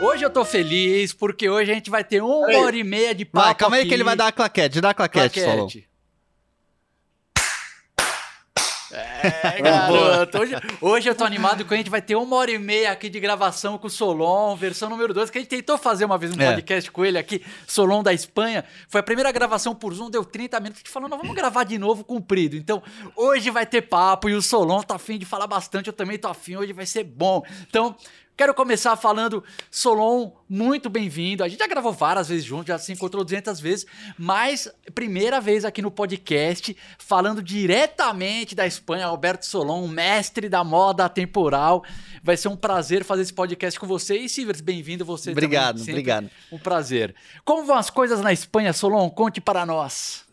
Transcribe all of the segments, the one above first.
Hoje eu tô feliz porque hoje a gente vai ter uma hora e meia de papo. Vai, calma aí aqui. que ele vai dar a claquete. Dá a claquete, Solon. É, garoto. Hoje, hoje eu tô animado porque a gente vai ter uma hora e meia aqui de gravação com o Solon, versão número 2, que a gente tentou fazer uma vez um É. podcast com ele aqui, Solon da Espanha. Foi a primeira gravação por Zoom, deu 30 minutos. A gente falou, não, vamos gravar de novo comprido. Então, hoje vai ter papo e o Solon tá afim de falar bastante. Eu também tô afim, hoje vai ser bom. Então, Quero começar falando, Solon, muito bem-vindo. A gente já gravou várias vezes junto, já se encontrou 200 vezes, mas primeira vez aqui no podcast, falando diretamente da Espanha, Alberto Solon, mestre da moda temporal. Vai ser um prazer fazer esse podcast com você. E Sivers, bem-vindo você Obrigado, também. obrigado. Um prazer. Como vão as coisas na Espanha, Solon? Conte para nós.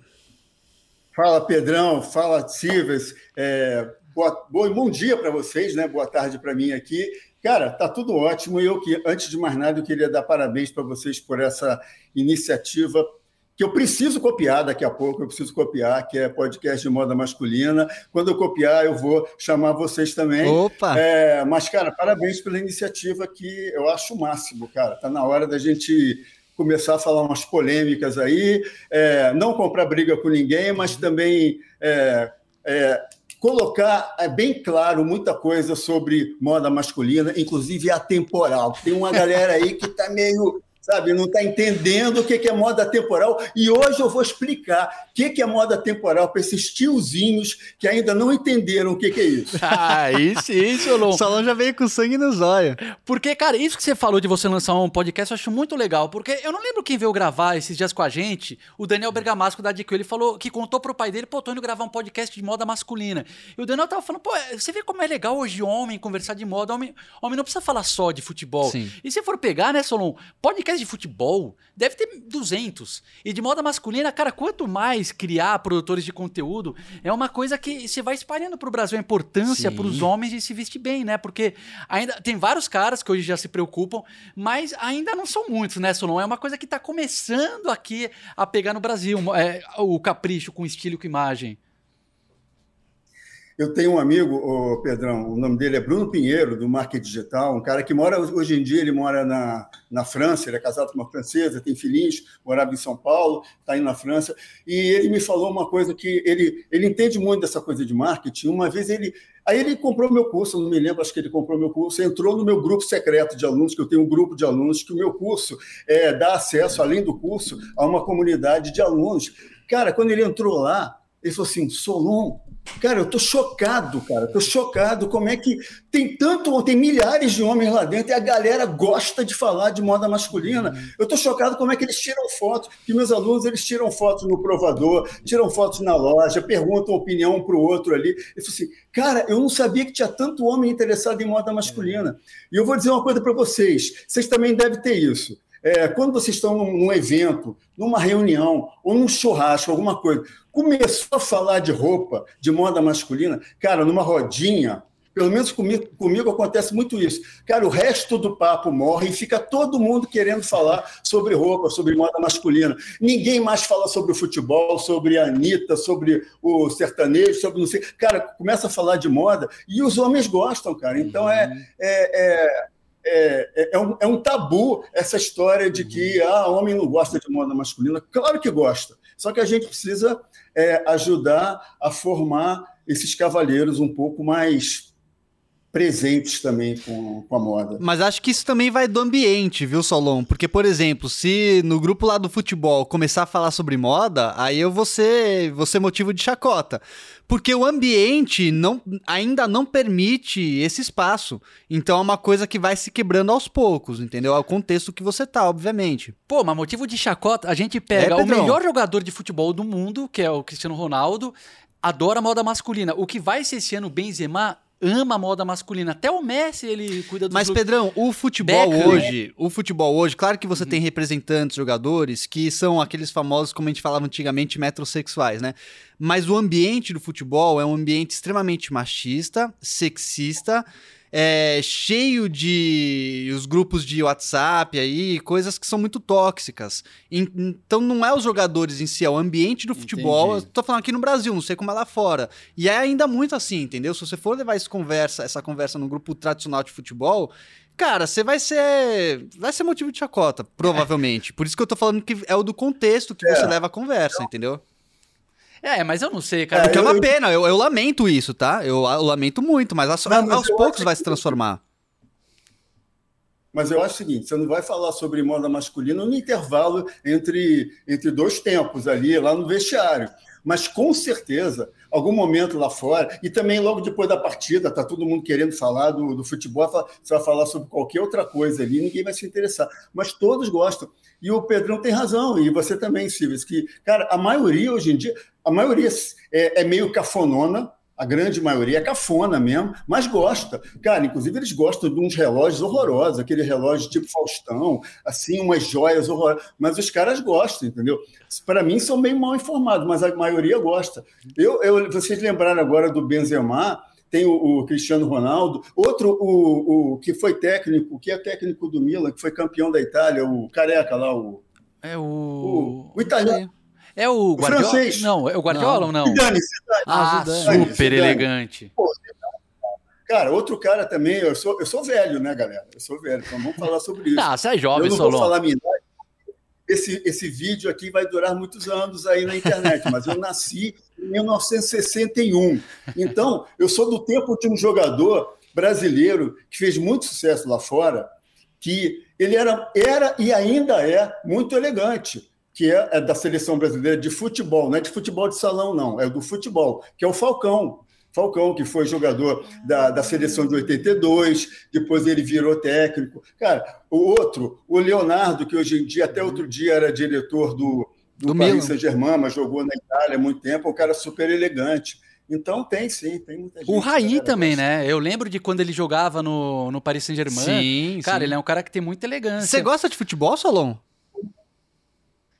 Fala, Pedrão. Fala, Silvas. É, boa, boa, bom dia para vocês, né? Boa tarde para mim aqui. Cara, tá tudo ótimo. E eu que, antes de mais nada, eu queria dar parabéns para vocês por essa iniciativa que eu preciso copiar daqui a pouco, eu preciso copiar, que é podcast de moda masculina. Quando eu copiar, eu vou chamar vocês também. Opa! É, mas, cara, parabéns pela iniciativa que eu acho o máximo, cara. Tá na hora da gente começar a falar umas polêmicas aí, é, não comprar briga com ninguém, mas também é, é, colocar é, bem claro muita coisa sobre moda masculina, inclusive atemporal. Tem uma galera aí que está meio sabe, não está entendendo o que é moda temporal. E hoje eu vou explicar o que é moda temporal para esses tiozinhos que ainda não entenderam o que é isso. Aí sim, Solon. O Solon já veio com sangue nos olhos. Porque, cara, isso que você falou de você lançar um podcast, eu acho muito legal. Porque eu não lembro quem veio gravar esses dias com a gente, o Daniel Bergamasco da DQ. Ele falou que contou pro pai dele, pô, tô indo gravar um podcast de moda masculina. E o Daniel tava falando, pô, você vê como é legal hoje homem conversar de moda. Homem, homem não precisa falar só de futebol. Sim. E se for pegar, né, Solon, podcast de futebol deve ter 200. E de moda masculina, cara, quanto mais criar produtores de conteúdo, é uma coisa que você vai espalhando pro Brasil a importância Sim. pros homens de se vestir bem, né? Porque ainda tem vários caras que hoje já se preocupam, mas ainda não são muitos, né, Solon? É uma coisa que tá começando aqui a pegar no Brasil, é, o capricho com estilo e com imagem. Eu tenho um amigo, o Pedrão, o nome dele é Bruno Pinheiro, do Market Digital, um cara que mora, hoje em dia, ele mora na, na França, ele é casado com uma francesa, tem filhinhos, morava em São Paulo, está indo na França, e ele me falou uma coisa que ele, ele entende muito dessa coisa de marketing. Uma vez ele. Aí ele comprou meu curso, não me lembro, acho que ele comprou meu curso, entrou no meu grupo secreto de alunos, que eu tenho um grupo de alunos, que o meu curso é, dá acesso, além do curso, a uma comunidade de alunos. Cara, quando ele entrou lá, ele falou assim: Solon, Cara, eu tô chocado, cara. Tô chocado como é que tem tanto, tem milhares de homens lá dentro e a galera gosta de falar de moda masculina. Eu tô chocado como é que eles tiram fotos, que meus alunos eles tiram fotos no provador, tiram fotos na loja, perguntam opinião um para o outro ali. Eu falei assim, cara, eu não sabia que tinha tanto homem interessado em moda masculina. E eu vou dizer uma coisa para vocês, vocês também devem ter isso. É, quando vocês estão num, evento, numa reunião ou num churrasco, alguma coisa, começou a falar de roupa, de moda masculina, cara, numa rodinha, pelo menos comigo, comigo acontece muito isso. Cara, o resto do papo morre e fica todo mundo querendo falar sobre roupa, sobre moda masculina. Ninguém mais fala sobre o futebol, sobre a Anitta, sobre o sertanejo, sobre não sei. Cara, começa a falar de moda e os homens gostam, cara. Então é, é, é é, é, um, é, um, tabu essa história de que ah, homem não gosta de moda masculina. Claro que gosta, só que a gente precisa é, ajudar a formar esses cavalheiros um pouco mais presentes também com, com, a moda. Mas acho que isso também vai do ambiente, viu, Solon? Porque, por exemplo, se no grupo lá do futebol começar a falar sobre moda, aí eu vou ser, vou ser motivo de chacota. Porque o ambiente não, ainda não permite esse espaço. Então é uma coisa que vai se quebrando aos poucos, entendeu? É o contexto que você tá, obviamente. Pô, mas motivo de chacota, a gente pega é, o melhor jogador de futebol do mundo, que é o Cristiano Ronaldo, adora moda masculina. O que vai ser esse ano o Benzema ama a moda masculina. Até o Messi, ele cuida do Mas, Pedrão, o futebol Beckham, hoje, né? o futebol hoje, claro que você uhum. tem representantes, jogadores, que são aqueles famosos, como a gente falava antigamente, metrosexuais, né? Mas o ambiente do futebol é um ambiente extremamente machista, sexista, é, cheio de os grupos de WhatsApp aí, coisas que são muito tóxicas. Então não é os jogadores em si, é o ambiente do futebol. Entendi. Eu tô falando aqui no Brasil, não sei como é lá fora. E é ainda muito assim, entendeu? Se você for levar essa conversa, essa conversa no grupo tradicional de futebol, Cara, você vai ser. Vai ser motivo de chacota, provavelmente. Por isso que eu tô falando que é o do contexto que é. você leva a conversa, entendeu? É, mas eu não sei, cara. É, que é uma eu... pena, eu, eu, lamento isso, tá? Eu, eu lamento muito, mas, aos, não, mas aos poucos vai se transformar. Mas eu acho o seguinte: você não vai falar sobre moda masculina no intervalo entre, entre dois tempos ali, lá no vestiário. Mas com certeza, algum momento lá fora, e também logo depois da partida, tá todo mundo querendo falar do, do futebol, você vai falar sobre qualquer outra coisa ali, ninguém vai se interessar. Mas todos gostam. E o Pedrão tem razão, e você também, Silvio, que, cara, a maioria hoje em dia, a maioria é, é meio cafonona, a grande maioria é cafona mesmo, mas gosta. Cara, inclusive eles gostam de uns relógios horrorosos, aquele relógio tipo Faustão, assim, umas joias horrorosas. Mas os caras gostam, entendeu? Para mim são meio mal informados, mas a maioria gosta. Eu, eu, vocês lembraram agora do Benzema, tem o, o, Cristiano Ronaldo, outro o, o que foi técnico, que é técnico do Milan, que foi campeão da Itália, o careca lá, o é o o, o italiano. É o Guardiola? O francês. Não, é o Guardiola não. ou não? Zidane, Zidane. Ah, Zidane. super Zidane. elegante. Pô, cara, outro cara também, eu sou, eu sou velho, né, galera? Eu sou velho, então vamos falar sobre isso. Ah, você é jovem, Eu não Solon. vou falar minha idade. Esse, esse vídeo aqui vai durar muitos anos aí na internet, mas eu nasci em 1961. Então, eu sou do tempo de um jogador brasileiro que fez muito sucesso lá fora, que ele era, era e ainda é muito elegante que é, é da seleção brasileira de futebol, não é de futebol de salão, não, é do futebol, que é o Falcão. Falcão, que foi jogador da, da seleção de 82, depois ele virou técnico. Cara, o outro, o Leonardo, que hoje em dia, até outro dia, era diretor do, do, do Paris Saint-Germain, mas jogou na Itália há muito tempo, é um cara super elegante. Então tem sim, tem muita gente. O Raí também, né? Eu lembro de quando ele jogava no, no Paris Saint-Germain. Sim, Cara, sim. ele é um cara que tem muita elegância. Você gosta de futebol, Solon?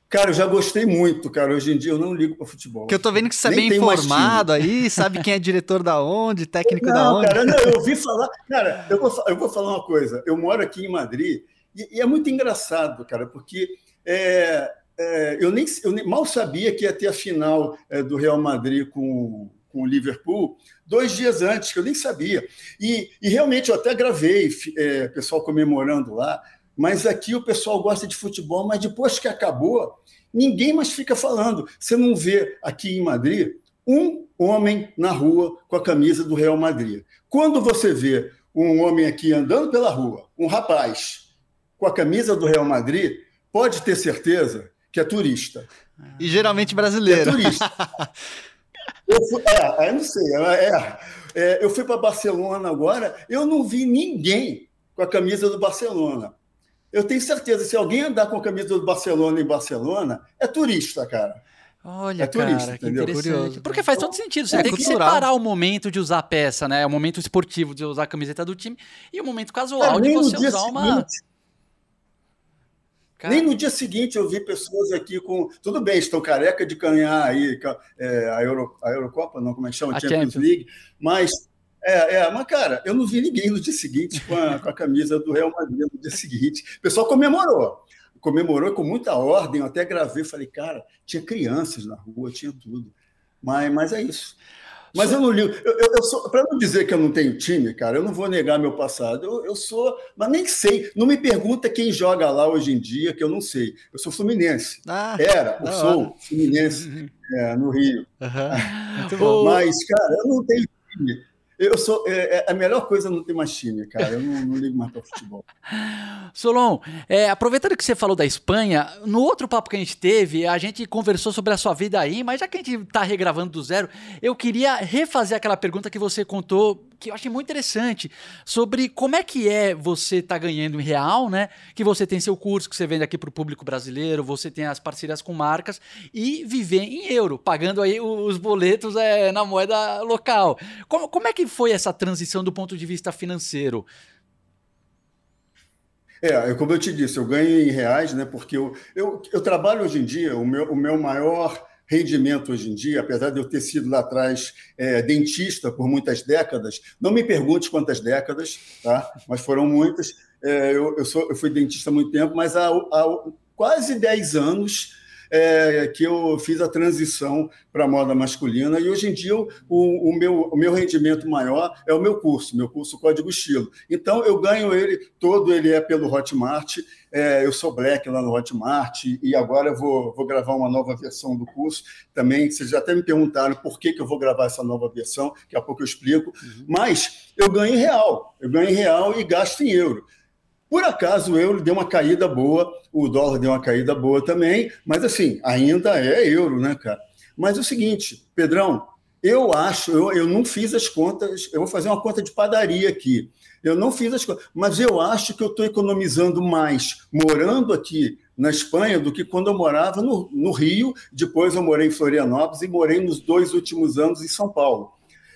Cara, eu já gostei muito, cara. Hoje em dia eu não ligo para futebol. Que eu tô vendo que você é bem informado aí, sabe quem é diretor da onde, técnico não, da onde. Cara, não, eu ouvi falar. Cara, eu vou, eu vou falar uma coisa. Eu moro aqui em Madrid e, e é muito engraçado, cara, porque é, é, eu, nem, eu nem, mal sabia que ia ter a final é, do Real Madrid com, com o Liverpool dois dias antes, que eu nem sabia. E, e realmente eu até gravei, é, pessoal comemorando lá. Mas aqui o pessoal gosta de futebol, mas depois que acabou, ninguém mais fica falando. Você não vê aqui em Madrid um homem na rua com a camisa do Real Madrid. Quando você vê um homem aqui andando pela rua, um rapaz com a camisa do Real Madrid, pode ter certeza que é turista. E geralmente brasileiro. é turista. eu fui, é, eu não sei. É, é, eu fui para Barcelona agora, eu não vi ninguém com a camisa do Barcelona. Eu tenho certeza, se alguém andar com a camisa do Barcelona em Barcelona, é turista, cara. Olha, é turista, cara, entendeu? que interessante. Curioso. Porque faz todo sentido. Você é tem cultural. que separar o momento de usar a peça, né? O momento esportivo de usar a camiseta do time e o momento casual é, de você usar uma. Seguinte, Nem no dia seguinte eu vi pessoas aqui com. Tudo bem, estão careca de ganhar aí é, a, Euro, a Eurocopa, não, como é que chama? A Champions, Champions League. Mas é, é, mas, cara, eu não vi ninguém no dia seguinte com a, com a camisa do Real Madrid no dia seguinte. O pessoal comemorou. Comemorou com muita ordem. Eu até gravei, falei, cara, tinha crianças na rua, tinha tudo. Mas, mas é isso. Mas eu não ligo. Para não dizer que eu não tenho time, cara, eu não vou negar meu passado. Eu, eu, sou, mas nem sei. Não me pergunta quem joga lá hoje em dia, que eu não sei. Eu sou fluminense. Ah, Era, eu sou hora. fluminense é, no Rio. Uhum. mas, cara, eu não tenho time. Eu sou. É, é, a melhor coisa não ter mais cara. Eu não, não ligo mais para futebol. Solon, é, aproveitando que você falou da Espanha, no outro papo que a gente teve, a gente conversou sobre a sua vida aí, mas já que a gente está regravando do zero, eu queria refazer aquela pergunta que você contou que eu achei muito interessante sobre como é que é você tá ganhando em real, né? Que você tem seu curso que você vende aqui para o público brasileiro, você tem as parcerias com marcas e viver em euro, pagando aí os boletos é, na moeda local. Como, como é que foi essa transição do ponto de vista financeiro? É, como eu te disse, eu ganho em reais, né? Porque eu, eu, eu trabalho hoje em dia, o meu, o meu maior rendimento hoje em dia, apesar de eu ter sido lá atrás é, dentista por muitas décadas, não me pergunte quantas décadas, tá? mas foram muitas. É, eu, eu, sou, eu fui dentista há muito tempo, mas há, há quase 10 anos é, que eu fiz a transição para a moda masculina e hoje em dia o, o, meu, o meu rendimento maior é o meu curso, meu curso Código Estilo. Então eu ganho ele todo, ele é pelo Hotmart, é, eu sou black lá no Hotmart e agora vou, vou gravar uma nova versão do curso também. Vocês já até me perguntaram por que, que eu vou gravar essa nova versão, daqui a pouco eu explico. Uhum. Mas eu ganho em real, eu ganho em real e gasto em euro. Por acaso o euro deu uma caída boa, o dólar deu uma caída boa também, mas assim, ainda é euro, né, cara? Mas é o seguinte, Pedrão, eu acho, eu, eu não fiz as contas, eu vou fazer uma conta de padaria aqui. Eu não fiz as contas, mas eu acho que eu estou economizando mais morando aqui na Espanha do que quando eu morava no, no Rio. Depois eu morei em Florianópolis e morei nos dois últimos anos em São Paulo.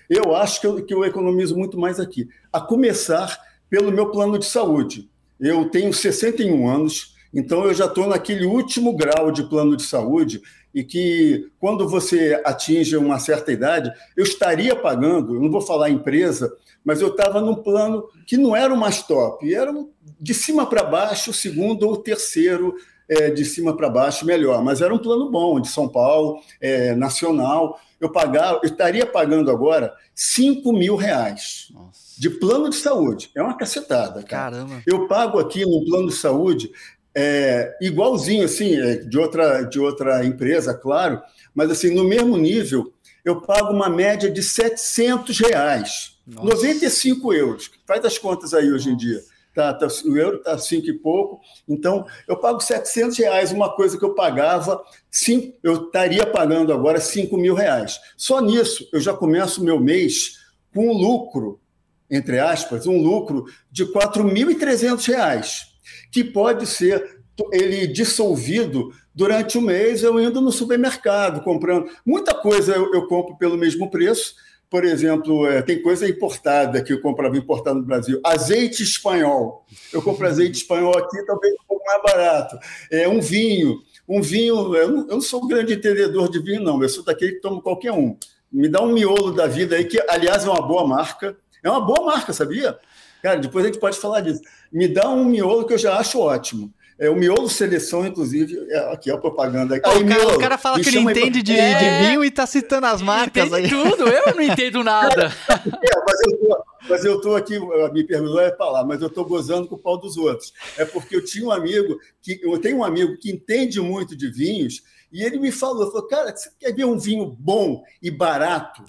Eu acho que eu, que eu economizo muito mais aqui. A começar pelo meu plano de saúde. Eu tenho 61 anos, então eu já estou naquele último grau de plano de saúde e que quando você atinge uma certa idade, eu estaria pagando, eu não vou falar empresa, mas eu estava num plano que não era o mais top, era de cima para baixo, o segundo ou terceiro é, de cima para baixo melhor, mas era um plano bom, de São Paulo, é, nacional. Eu pagava, eu estaria pagando agora 5 mil reais. Nossa de plano de saúde. É uma cacetada, cara. Caramba. Eu pago aqui no plano de saúde é, igualzinho, assim, é, de outra, de outra empresa, claro, mas assim, no mesmo nível, eu pago uma média de 700 reais. Nossa. 95 euros. Faz as contas aí hoje em dia. Tá, tá, o euro está cinco e pouco, então eu pago 700 reais, uma coisa que eu pagava, cinco, eu estaria pagando agora 5 mil reais. Só nisso eu já começo o meu mês com um lucro entre aspas, um lucro de R$ 4.300, que pode ser ele dissolvido durante o mês eu indo no supermercado comprando. Muita coisa eu, eu compro pelo mesmo preço. Por exemplo, é, tem coisa importada que eu comprava importado no Brasil. Azeite espanhol. Eu compro azeite espanhol aqui, talvez um pouco mais barato. É um vinho. Um vinho, eu não, eu não sou um grande entendedor de vinho, não. Eu sou daquele que tomo qualquer um. Me dá um miolo da vida aí, que, aliás, é uma boa marca. É uma boa marca, sabia? Cara, depois a gente pode falar disso. Me dá um miolo que eu já acho ótimo. É, o miolo seleção, inclusive, é, aqui é a propaganda. Aí, o, cara, miolo, o cara fala que ele entende de, é... de, vinho e tá citando as marcas aí. tudo, eu não entendo nada. É, mas, eu tô, mas eu tô aqui, me perguntou é falar, mas eu tô gozando com o pau dos outros. É porque eu tinha um amigo, que eu tenho um amigo que entende muito de vinhos, e ele me falou, falou, cara, você quer ver um vinho bom e barato?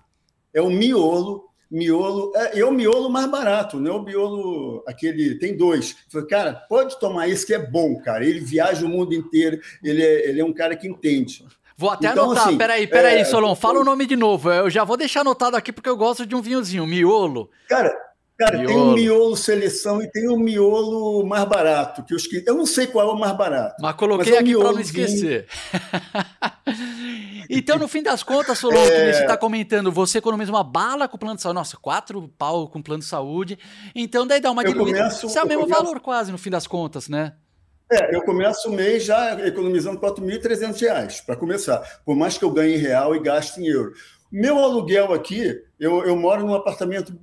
É o miolo miolo, é, é o miolo mais barato, não é o miolo aquele, tem dois. Falei, cara, pode tomar esse que é bom, cara. Ele viaja o mundo inteiro, ele é, ele é um cara que entende. Vou até então, anotar, assim, peraí, peraí, é, Solon, fala o nome de novo. Eu já vou deixar anotado aqui porque eu gosto de um vinhozinho, miolo. Cara, Cara, miolo. tem um miolo seleção e tem um miolo mais barato. que os que Eu não sei qual é o mais barato. Mas coloquei mas é aqui para não esquecer. então, no fim das contas, Solon, é... que você está comentando, você economiza uma bala com o plano de saúde. Nossa, quatro pau com o plano de saúde. Então, daí dá uma diluída. Isso é o mesmo começo... valor, quase, no fim das contas, né? É, eu começo o mês já economizando R$ 4.300 para começar, por mais que eu ganhe em real e gaste em euro. Meu aluguel aqui, eu, eu moro num apartamento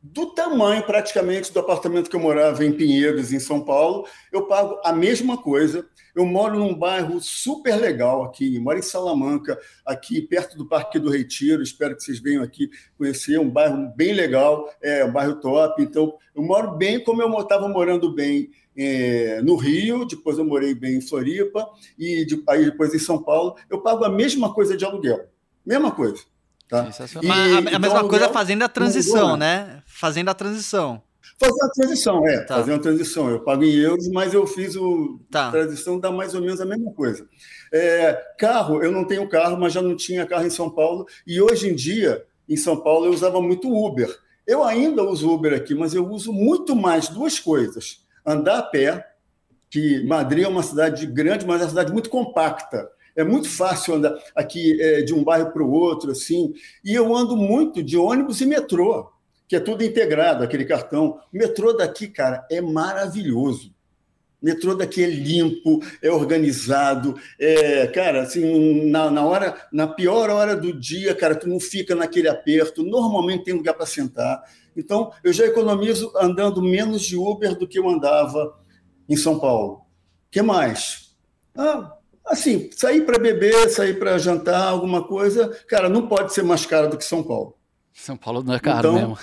do tamanho praticamente do apartamento que eu morava em Pinheiros, em São Paulo, eu pago a mesma coisa. Eu moro num bairro super legal aqui, moro em Salamanca, aqui perto do Parque do Retiro. Espero que vocês venham aqui conhecer. Um bairro bem legal, é um bairro top. Então, eu moro bem como eu estava morando bem é, no Rio, depois eu morei bem em Floripa, e de, aí depois em São Paulo. Eu pago a mesma coisa de aluguel. Mesma coisa. Tá? E, a, a então, mesma coisa fazendo a transição, né? Fazendo a transição. Fazer a transição, é. Tá. Fazer a transição. Eu pago em euros, mas eu fiz o tá. transição dá mais ou menos a mesma coisa. É, carro, eu não tenho carro, mas já não tinha carro em São Paulo. E hoje em dia, em São Paulo, eu usava muito Uber. Eu ainda uso Uber aqui, mas eu uso muito mais duas coisas: andar a pé, que Madrid é uma cidade grande, mas é uma cidade muito compacta. É muito fácil andar aqui é, de um bairro para o outro, assim. E eu ando muito de ônibus e metrô, que é tudo integrado, aquele cartão. O metrô daqui, cara, é maravilhoso. metrô daqui é limpo, é organizado, é, cara, assim, na, na hora, na pior hora do dia, cara, tu não fica naquele aperto, normalmente tem lugar para sentar. Então, eu já economizo andando menos de Uber do que eu andava em São Paulo. que mais? Ah, assim, sair para beber, sair para jantar, alguma coisa, cara, não pode ser mais caro do que São Paulo. São Paulo não é caro então, mesmo.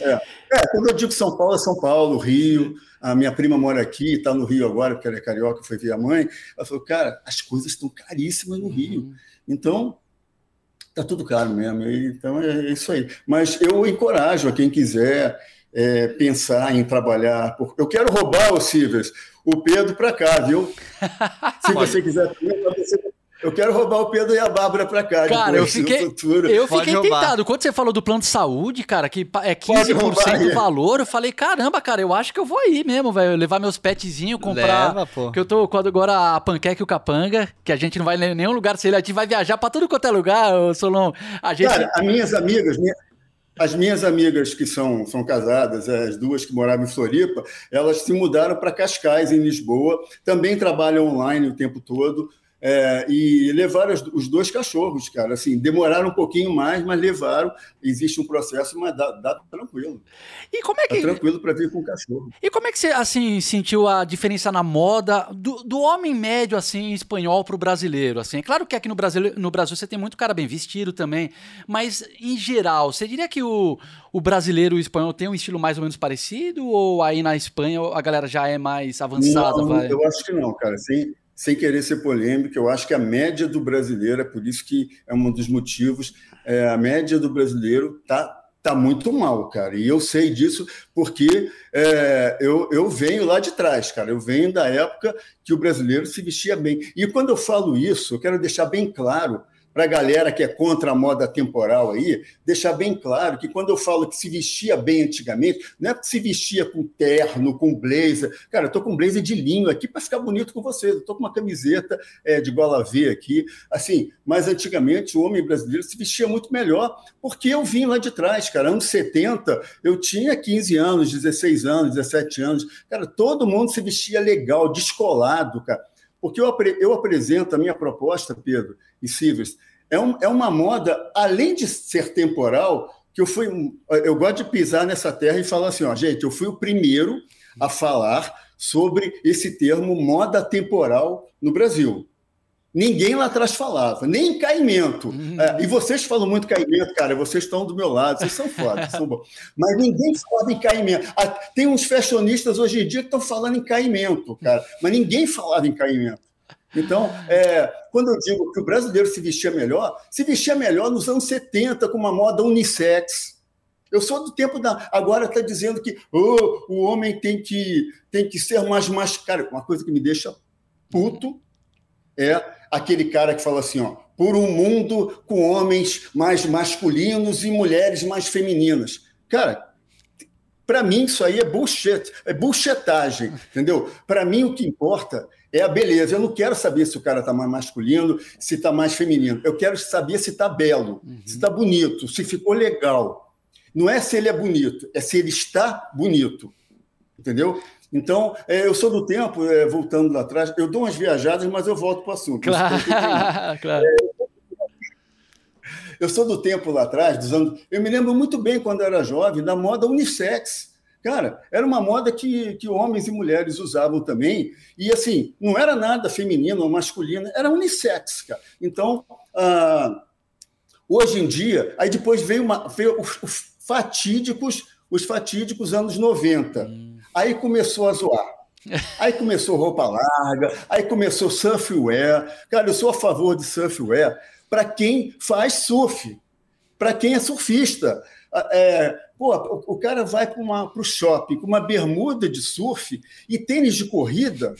É, é, é, quando eu digo São Paulo, é São Paulo, Rio. A minha prima mora aqui, está no Rio agora, porque ela é carioca, foi ver a mãe. Ela falou, cara, as coisas estão caríssimas no Rio. Uhum. Então, tá tudo caro mesmo. Então, é isso aí. Mas eu encorajo a quem quiser é, pensar em trabalhar. Eu quero roubar o Silvers, o Pedro para cá, viu? Se você quiser, eu quero roubar o Pedro e a Bárbara para cá. Cara, eu fiquei, eu fiquei tentado. Quando você falou do plano de saúde, cara, que é 15% roubar, do valor, eu falei, caramba, cara, eu acho que eu vou aí mesmo, velho. Levar meus petzinhos, comprar. Leva, pô. Que eu tô quando agora a panqueca e o capanga, que a gente não vai em nenhum lugar se ele a gente vai viajar para tudo quanto é lugar, Solon. A gente... Cara, as minhas amigas, minha... As minhas amigas que são, são casadas, as duas que moravam em Floripa, elas se mudaram para Cascais, em Lisboa, também trabalham online o tempo todo. É, e levaram os, os, dois cachorros, cara. Assim, demoraram um pouquinho mais, mas levaram. Existe um processo, mas dá, dá tranquilo. E como é que. Dá tranquilo para vir com o cachorro. E como é que você assim sentiu a diferença na moda do, do homem médio assim espanhol para o brasileiro? Assim, é claro que aqui no Brasil, no Brasil você tem muito cara bem vestido também, mas em geral, você diria que o, o brasileiro e o espanhol tem um estilo mais ou menos parecido ou aí na Espanha a galera já é mais avançada? Não, vai? eu acho que não, cara. Sim sem querer ser polêmico, eu acho que a média do brasileiro, é por isso que é um dos motivos, é, a média do brasileiro está tá muito mal, cara. E eu sei disso porque é, eu, eu venho lá de trás, cara. Eu venho da época que o brasileiro se vestia bem. E quando eu falo isso, eu quero deixar bem claro para a galera que é contra a moda temporal aí, deixar bem claro que quando eu falo que se vestia bem antigamente, não é porque se vestia com terno, com blazer. Cara, eu tô com blazer de linho aqui para ficar bonito com vocês. Eu tô com uma camiseta é, de gola V aqui. Assim, mas antigamente o homem brasileiro se vestia muito melhor, porque eu vim lá de trás, cara. Anos 70, eu tinha 15 anos, 16 anos, 17 anos. Cara, todo mundo se vestia legal, descolado, cara. Porque eu, eu apresento a minha proposta, Pedro, e Silvers, é, um, é uma moda, além de ser temporal, que eu fui. Eu gosto de pisar nessa terra e falar assim, ó, gente, eu fui o primeiro a falar sobre esse termo moda temporal no Brasil. Ninguém lá atrás falava, nem caimento. Uhum. É, e vocês falam muito caimento, cara, vocês estão do meu lado, vocês são foda, são bons. Mas ninguém fala em caimento. Ah, tem uns fashionistas hoje em dia que estão falando em caimento, cara, mas ninguém falava em caimento. Então, é, quando eu digo que o brasileiro se vestia melhor, se vestia melhor nos anos 70 com uma moda unissex. Eu sou do tempo da. Agora está dizendo que oh, o homem tem que, tem que ser mais mascarado. Uma coisa que me deixa puto é aquele cara que fala assim: ó, por um mundo com homens mais masculinos e mulheres mais femininas. Cara, para mim isso aí é bullshit, é bullshitagem, entendeu? Para mim o que importa é a beleza. Eu não quero saber se o cara está mais masculino, se está mais feminino. Eu quero saber se está belo, uhum. se está bonito, se ficou legal. Não é se ele é bonito, é se ele está bonito. Entendeu? Então, é, eu sou do tempo, é, voltando lá atrás, eu dou umas viajadas, mas eu volto para o assunto. Claro, claro. Eu sou do tempo lá atrás, dos anos. Eu me lembro muito bem, quando eu era jovem, da moda unissex. Cara, era uma moda que, que homens e mulheres usavam também. E, assim, não era nada feminino ou masculino, era unissex, cara. Então, ah, hoje em dia, aí depois veio, uma, veio os, os fatídicos, os fatídicos anos 90. Hum. Aí começou a zoar. Aí começou roupa larga, aí começou surfwear. Cara, eu sou a favor de surfwear para quem faz surf, para quem é surfista. É, Pô, o, cara vai para o shopping com uma bermuda de surf e tênis de corrida.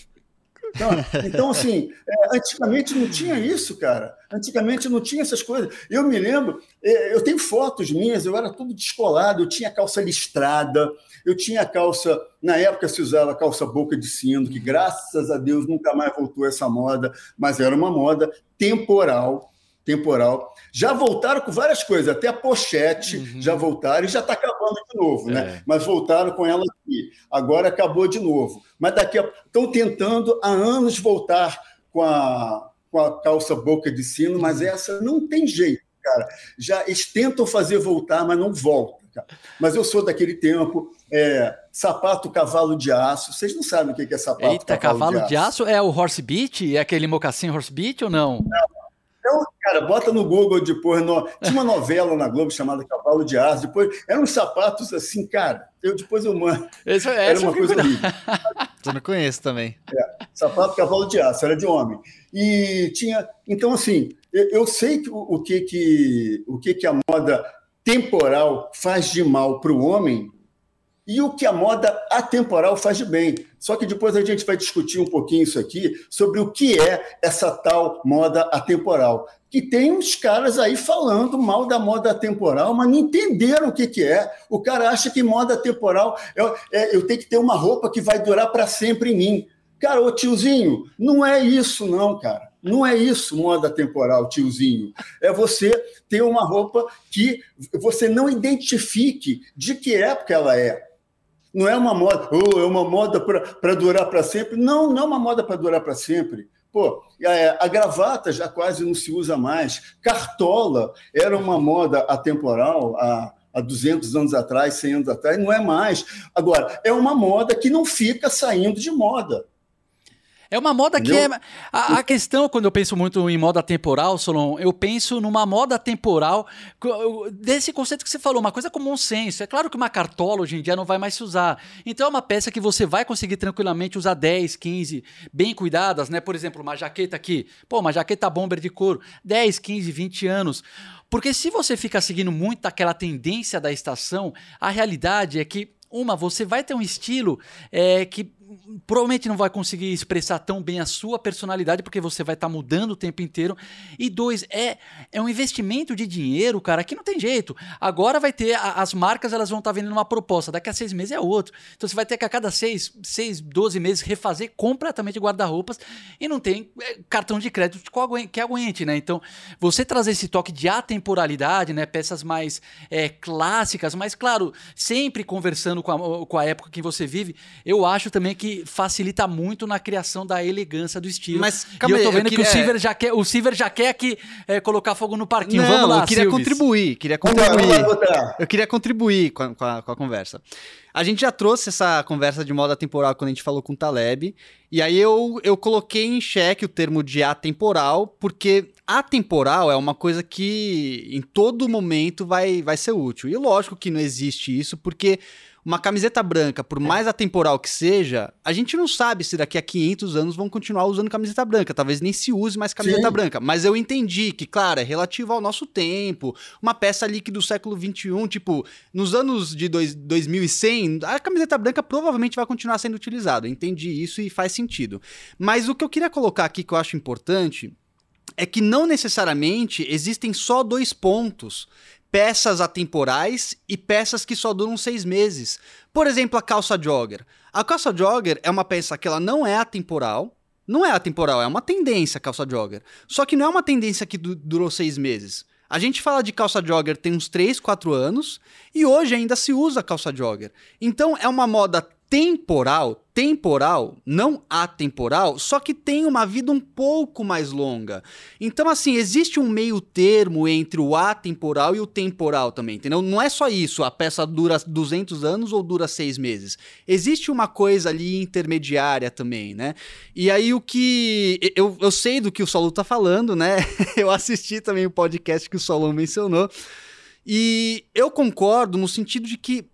Então, então assim, é, antigamente não tinha isso, cara. Antigamente não tinha essas coisas. Eu me lembro, é, eu tenho fotos minhas, eu era tudo descolado, eu tinha calça listrada, eu tinha calça. Na época se usava calça boca de sino, que graças a Deus nunca mais voltou essa moda, mas era uma moda temporal temporal. Já voltaram com várias coisas, até a pochete uhum. já voltaram e já está acabando de novo, né? É. Mas voltaram com ela aqui. Agora acabou de novo. Mas daqui a... estão tentando há anos voltar com a, com a calça boca de sino, mas uhum. essa não tem jeito, cara. Já eles tentam fazer voltar, mas não volta. Cara. Mas eu sou daquele tempo, é, sapato cavalo de aço. Vocês não sabem o que é sapato Eita, cavalo, cavalo de, aço. de, aço. É o horse beat? É aquele mocassim horse beat ou não? Não, então, cara, bota no Google depois. No... Tinha uma novela na Globo chamada Cavalo de Aço. Depois eram uns sapatos assim, cara. Eu depois eu mando. Esse, era uma coisa horrível. Eu não conheço também. É, sapato Cavalo de Aço, era de homem. E tinha. Então, assim, eu, eu sei que, o, o, que, que, o que, que a moda temporal faz de mal para o homem e o que a moda atemporal faz de bem. Só que depois a gente vai discutir um pouquinho isso aqui sobre o que é essa tal moda atemporal. Que tem uns caras aí falando mal da moda atemporal, mas não entenderam o que, que é. O cara acha que moda atemporal é, é eu tenho que ter uma roupa que vai durar para sempre em mim. Cara, ô tiozinho, não é isso, não, cara. Não é isso, moda temporal, tiozinho. É você ter uma roupa que você não identifique de que época ela é. Não é uma moda, oh, é uma moda para durar para sempre. Não, não é uma moda para durar para sempre. Pô, a, a, gravata já quase não se usa mais. Cartola era uma moda atemporal há, há 200 anos atrás, 100 anos atrás, não é mais. Agora, é uma moda que não fica saindo de moda. É uma moda Entendeu? que é. A, a, questão, quando eu penso muito em moda temporal, Solon, eu penso numa moda temporal desse conceito que você falou, uma coisa comum senso. É claro que uma cartola hoje em dia não vai mais se usar. Então é uma peça que você vai conseguir tranquilamente usar 10, 15, bem cuidadas, né? Por exemplo, uma jaqueta aqui, pô, uma jaqueta bomber de couro, 10, 15, 20 anos. Porque se você fica seguindo muito aquela tendência da estação, a realidade é que uma, você vai ter um estilo é, que provavelmente não vai conseguir expressar tão bem a sua personalidade, porque você vai estar tá mudando o tempo inteiro. E dois, é, é um investimento de dinheiro, cara, que não tem jeito. Agora vai ter, a, as marcas elas vão estar tá vendendo uma proposta, daqui a seis meses é outro. Então você vai ter que a cada seis, seis 12 meses refazer completamente guarda-roupas e não tem é, cartão de crédito que aguente, né? Então você trazer esse toque de atemporalidade, né? Peças mais é, clássicas, mas claro, sempre conversando com a, com a época que você vive, eu acho também que que facilita muito na criação da elegância do estilo. Mas calma e eu tô vendo eu queria... que o Silver já quer, o Silver já quer aqui é, colocar fogo no parquinho. Não, Vamos lá, eu queria Silves. contribuir, queria contribuir. Eu queria contribuir com a, com, a, com a conversa. A gente já trouxe essa conversa de moda temporal quando a gente falou com o Taleb. E aí eu, eu coloquei em xeque o termo de atemporal, porque atemporal é uma coisa que em todo momento vai, vai ser útil. E lógico que não existe isso, porque uma camiseta branca, por mais atemporal que seja, a gente não sabe se daqui a 500 anos vão continuar usando camiseta branca. Talvez nem se use mais camiseta Sim. branca. Mas eu entendi que, claro, é relativo ao nosso tempo. Uma peça ali que do século 21, tipo, nos anos de dois, 2100, a camiseta branca provavelmente vai continuar sendo utilizada. Eu entendi isso e faz sentido. Mas o que eu queria colocar aqui que eu acho importante é que não necessariamente existem só dois pontos peças atemporais e peças que só duram seis meses. Por exemplo, a calça jogger. A calça jogger é uma peça que ela não é atemporal. Não é atemporal, é uma tendência a calça jogger. Só que não é uma tendência que du durou seis meses. A gente fala de calça jogger tem uns 3, 4 anos e hoje ainda se usa calça jogger. Então é uma moda temporal, temporal, não atemporal, só que tem uma vida um pouco mais longa. Então, assim, existe um meio termo entre o atemporal e o temporal também, entendeu? Não é só isso, a peça dura 200 anos ou dura seis meses. Existe uma coisa ali intermediária também, né? E aí o que... Eu, eu sei do que o Solo tá falando, né? eu assisti também o podcast que o Solon mencionou. E eu concordo no sentido de que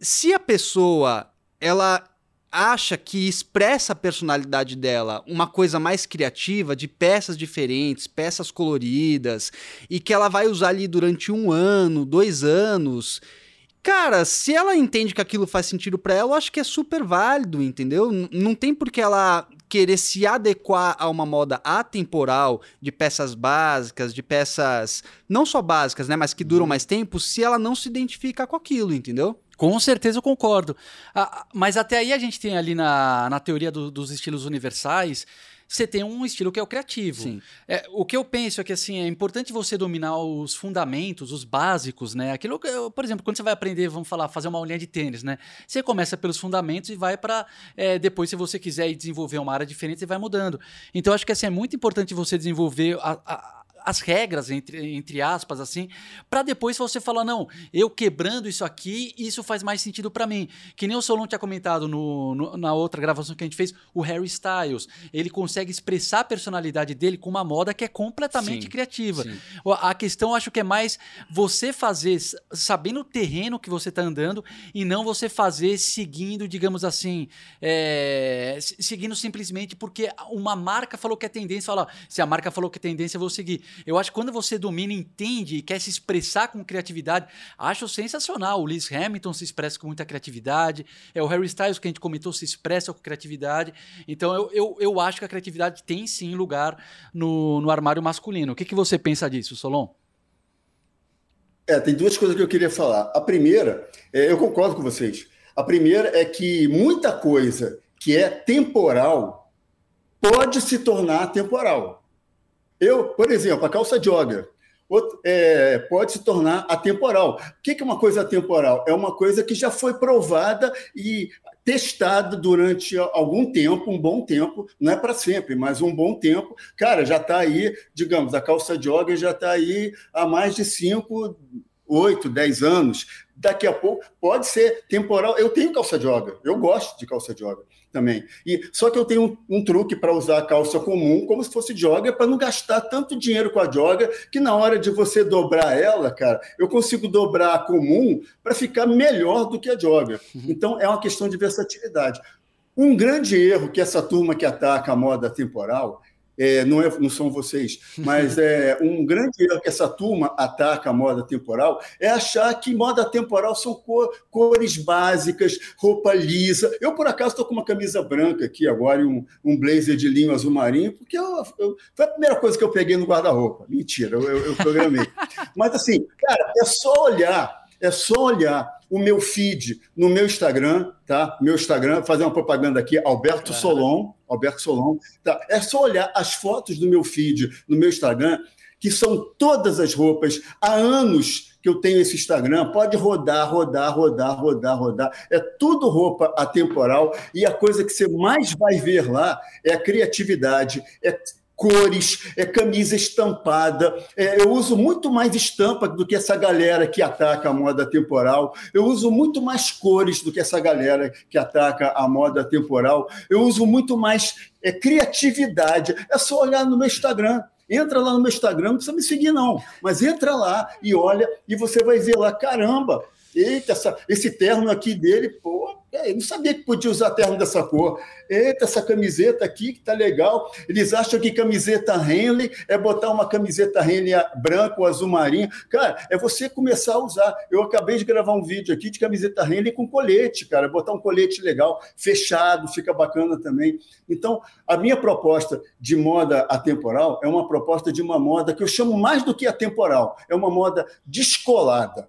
se a pessoa ela acha que expressa a personalidade dela uma coisa mais criativa, de peças diferentes, peças coloridas, e que ela vai usar ali durante um ano, dois anos. Cara, se ela entende que aquilo faz sentido para ela, eu acho que é super válido, entendeu? N não tem por que ela querer se adequar a uma moda atemporal de peças básicas, de peças não só básicas, né, mas que duram uhum. mais tempo, se ela não se identifica com aquilo, entendeu? Com certeza eu concordo. Ah, mas até aí a gente tem ali na, na teoria do, dos estilos universais você tem um estilo que é o criativo. É, o que eu penso é que assim, é importante você dominar os fundamentos, os básicos, né? Aquilo que, por exemplo, quando você vai aprender, vamos falar, fazer uma aulinha de tênis, né? Você começa pelos fundamentos e vai para é, depois, se você quiser desenvolver uma área diferente, você vai mudando. Então, acho que assim, é muito importante você desenvolver a, a as regras, entre, entre aspas, assim, para depois você falar, não, eu quebrando isso aqui, isso faz mais sentido para mim. Que nem o Solon tinha comentado no, no, na outra gravação que a gente fez, o Harry Styles. Ele consegue expressar a personalidade dele com uma moda que é completamente sim, criativa. Sim. A questão, acho que é mais você fazer, sabendo o terreno que você está andando, e não você fazer seguindo, digamos assim, é, seguindo simplesmente porque uma marca falou que é tendência, fala, se a marca falou que é tendência, eu vou seguir. Eu acho que quando você domina, entende e quer se expressar com criatividade, acho sensacional. O Lewis Hamilton se expressa com muita criatividade, é o Harry Styles que a gente comentou se expressa com criatividade. Então eu, eu, eu acho que a criatividade tem sim lugar no, no armário masculino. O que, que você pensa disso, Solon? É, tem duas coisas que eu queria falar. A primeira, é, eu concordo com vocês. A primeira é que muita coisa que é temporal pode se tornar temporal. Eu, por exemplo, a calça jogger é, pode se tornar atemporal. O que é uma coisa atemporal? É uma coisa que já foi provada e testada durante algum tempo, um bom tempo, não é para sempre, mas um bom tempo. Cara, já está aí, digamos, a calça jogger já está aí há mais de 5, 8, 10 anos. Daqui a pouco pode ser temporal. Eu tenho calça jogger, eu gosto de calça jogger também. E só que eu tenho um, um truque para usar a calça comum como se fosse jogger para não gastar tanto dinheiro com a jogger que na hora de você dobrar ela, cara, eu consigo dobrar a comum para ficar melhor do que a jogger. Uhum. Então é uma questão de versatilidade. Um grande erro que essa turma que ataca a moda temporal é, não, é, não são vocês, mas é um grande erro que essa turma ataca a moda temporal é achar que moda temporal são cor, cores básicas, roupa lisa. Eu, por acaso, estou com uma camisa branca aqui agora e um, um blazer de linho azul marinho, porque eu, eu, foi a primeira coisa que eu peguei no guarda-roupa. Mentira, eu, eu, eu programei. mas, assim, cara, é só olhar, é só olhar o meu feed no meu Instagram, tá? Meu Instagram, fazer uma propaganda aqui, Alberto Solon, Alberto Solon, tá? É só olhar as fotos do meu feed no meu Instagram, que são todas as roupas há anos que eu tenho esse Instagram, pode rodar, rodar, rodar, rodar, rodar. É tudo roupa atemporal e a coisa que você mais vai ver lá é a criatividade, é cores, é camisa estampada. É, eu uso muito mais estampa do que essa galera que ataca a moda temporal. Eu uso muito mais cores do que essa galera que ataca a moda temporal. Eu uso muito mais é, criatividade. É só olhar no meu Instagram. Entra lá no meu Instagram, não precisa me seguir, não. Mas entra lá e olha, e você vai ver lá, caramba, eita, essa, esse terno aqui dele, pô, é, eu não sabia que podia usar terno dessa cor. Eita, essa camiseta aqui que tá legal. Eles acham que camiseta Henley é botar uma camiseta Henley branca ou azul marinho. Cara, é você começar a usar. Eu acabei de gravar um vídeo aqui de camiseta Henley com colete, cara. Botar um colete legal, fechado, fica bacana também. Então, a minha proposta de moda atemporal é uma proposta de uma moda que eu chamo mais do que atemporal. É uma moda descolada.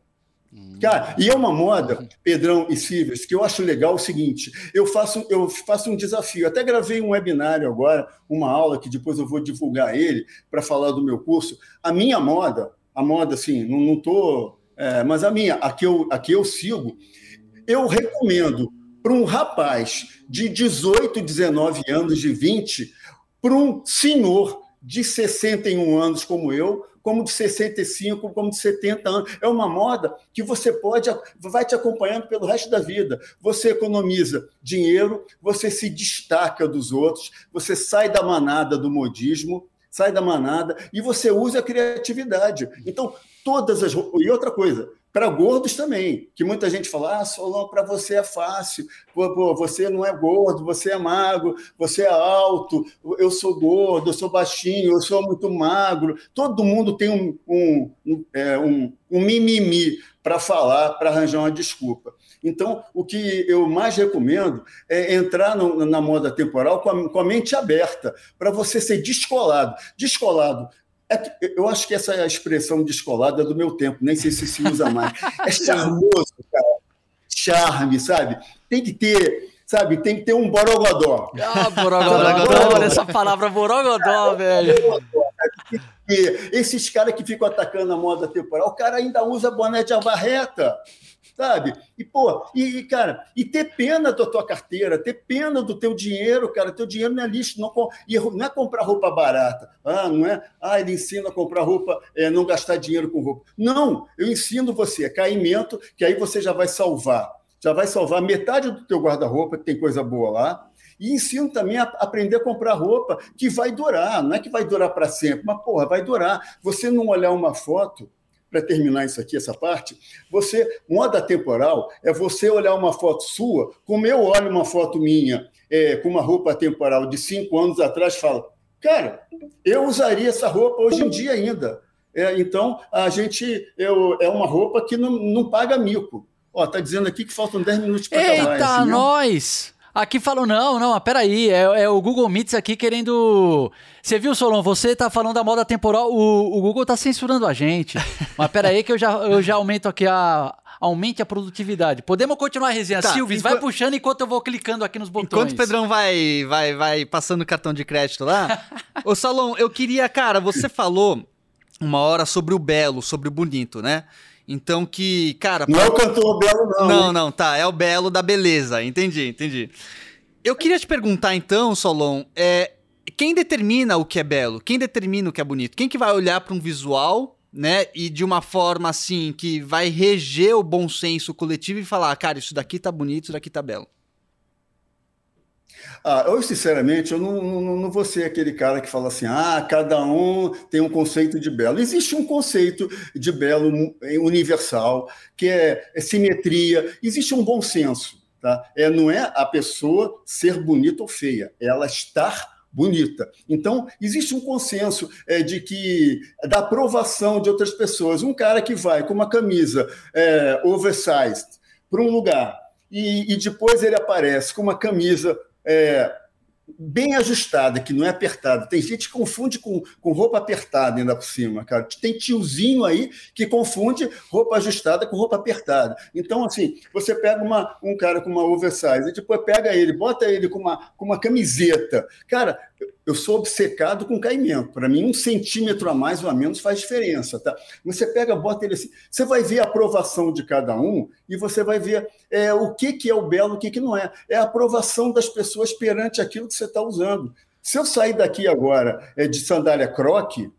Cara, e é uma moda, Pedrão e Silvas, que eu acho legal o seguinte: eu faço, eu faço um desafio. Até gravei um webinário agora, uma aula que depois eu vou divulgar ele para falar do meu curso. A minha moda, a moda, assim, não estou. É, mas a minha, a que, eu, a que eu sigo, eu recomendo para um rapaz de 18, 19 anos, de 20, para um senhor de 61 anos como eu, como de 65, como de 70 anos. É uma moda que você pode, vai te acompanhando pelo resto da vida. Você economiza dinheiro, você se destaca dos outros, você sai da manada do modismo, sai da manada e você usa a criatividade. Então, todas as. E outra coisa, para gordos também, que muita gente fala, ah, Solon, para você é fácil, você não é gordo, você é magro, você é alto, eu sou gordo, eu sou baixinho, eu sou muito magro. Todo mundo tem um, um, um, é, um, um mimimi para falar, para arranjar uma desculpa. Então, o que eu mais recomendo é entrar no, na moda temporal com a, com a mente aberta, para você ser descolado. Descolado é, eu acho que essa é a expressão descolada do meu tempo, nem sei se se usa mais. É charmoso, cara. Charme, sabe? Tem que ter sabe? Tem que ter um borogodó. Ah, borogodó, olha essa palavra borogodó, velho. Esses caras que ficam atacando a moda temporal, o cara ainda usa boné de abarreta sabe? E, pô, e, cara, e ter pena da tua carteira, ter pena do teu dinheiro, cara, teu dinheiro não é lixo, não, e não é comprar roupa barata, ah, não é? Ah, ele ensina a comprar roupa, é, não gastar dinheiro com roupa. Não, eu ensino você, é caimento, que aí você já vai salvar, já vai salvar metade do teu guarda-roupa, que tem coisa boa lá, e ensino também a aprender a comprar roupa que vai durar, não é que vai durar para sempre, mas, porra, vai durar. Você não olhar uma foto para terminar isso aqui, essa parte, você, moda temporal, é você olhar uma foto sua, como eu olho uma foto minha é, com uma roupa temporal de cinco anos atrás, falo, cara, eu usaria essa roupa hoje em dia ainda. É, então, a gente eu, é uma roupa que não, não paga mico. Ó, tá dizendo aqui que faltam 10 minutos para acabar. Eita, nós! Aqui falou, não, não, peraí, é, é o Google Meets aqui querendo. Você viu, Solon? Você tá falando da moda temporal, o, o Google tá censurando a gente. Mas peraí que eu já, eu já aumento aqui a. Aumente a produtividade. Podemos continuar a resenha. Tá, vai puxando enquanto eu vou clicando aqui nos botões. Enquanto o Pedrão vai, vai, vai passando o cartão de crédito lá. Ô, Salom, eu queria, cara, você falou uma hora sobre o belo, sobre o bonito, né? Então que, cara. Não é o cantor Belo, não. Não, não, tá. É o Belo da beleza. Entendi, entendi. Eu queria te perguntar, então, Solon, é, quem determina o que é belo? Quem determina o que é bonito? Quem que vai olhar para um visual, né, e de uma forma assim que vai reger o bom senso coletivo e falar, cara, isso daqui tá bonito, isso daqui tá belo? Ah, eu, sinceramente, eu não, não, não, vou ser aquele cara que fala assim, ah, cada um tem um conceito de belo. Existe um conceito de belo universal, que é, é simetria, existe um bom senso. Tá? É, não é a pessoa ser bonita ou feia, é ela estar bonita. Então, existe um consenso é, de que, da aprovação de outras pessoas. Um cara que vai com uma camisa é, oversized para um lugar e, e, depois ele aparece com uma camisa é, bem ajustada, que não é apertada. Tem gente que confunde com, com roupa apertada ainda por cima, cara. Tem tiozinho aí que confunde roupa ajustada com roupa apertada. Então, assim, você pega uma, um cara com uma oversize e depois pega ele, bota ele com uma, com uma camiseta. Cara, eu sou obcecado com caimento. Para mim, um centímetro a mais ou a menos faz diferença, tá? Você pega, bota ele assim, você vai ver a aprovação de cada um e você vai ver é, o que, que é o belo, o que, que não é. É a aprovação das pessoas perante aquilo que você está usando. Se eu sair daqui agora é, de sandália croque,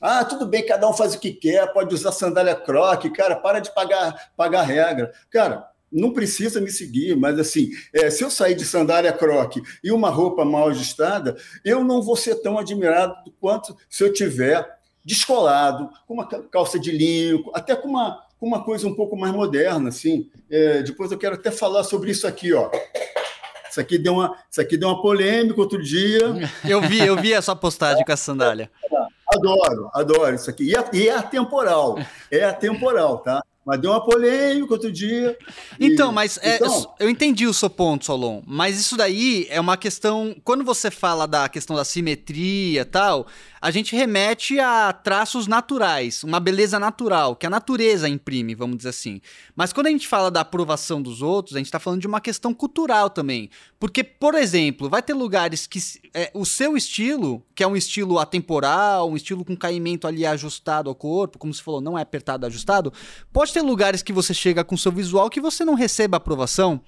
ah, tudo bem, cada um faz o que quer, pode usar sandália croque, cara, para de pagar, pagar regra. Cara, não precisa me seguir, mas assim, é, se eu sair de sandália croque e uma roupa mal ajustada, eu não vou ser tão admirado quanto se eu tiver descolado, com uma calça de linho, até com uma, com uma coisa um pouco mais moderna, assim. É, depois eu quero até falar sobre isso aqui, ó. Isso aqui deu uma, isso aqui deu uma polêmica outro dia. Eu vi, eu vi a sua postagem com a sandália. Adoro, adoro isso aqui. E é, e é atemporal, é atemporal, tá? Mas deu uma polêmica outro dia. Então, e... mas é, então... eu entendi o seu ponto, Solon. Mas isso daí é uma questão. Quando você fala da questão da simetria e tal, a gente remete a traços naturais, uma beleza natural, que a natureza imprime, vamos dizer assim. Mas quando a gente fala da aprovação dos outros, a gente está falando de uma questão cultural também. Porque, por exemplo, vai ter lugares que é, o seu estilo, que é um estilo atemporal, um estilo com caimento ali ajustado ao corpo, como você falou, não é apertado, ajustado, pode ter lugares que você chega com seu visual que você não receba aprovação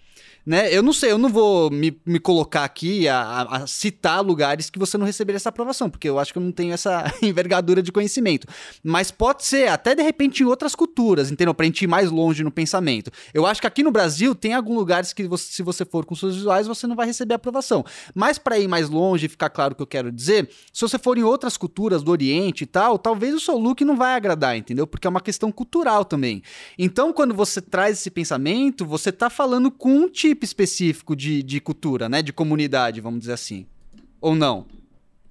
né? Eu não sei, eu não vou me, me colocar aqui a, a, citar lugares que você não receberia essa aprovação, porque eu acho que eu não tenho essa envergadura de conhecimento. Mas pode ser, até de repente em outras culturas, entendeu? Pra gente ir mais longe no pensamento. Eu acho que aqui no Brasil tem alguns lugares que você, se você for com seus visuais, você não vai receber aprovação. Mas para ir mais longe e ficar claro o que eu quero dizer, se você for em outras culturas do Oriente e tal, talvez o seu look não vai agradar, entendeu? Porque é uma questão cultural também. Então, quando você traz esse pensamento, você tá falando com um tipo tipo específico de, de cultura, né? De comunidade, vamos dizer assim. Ou não?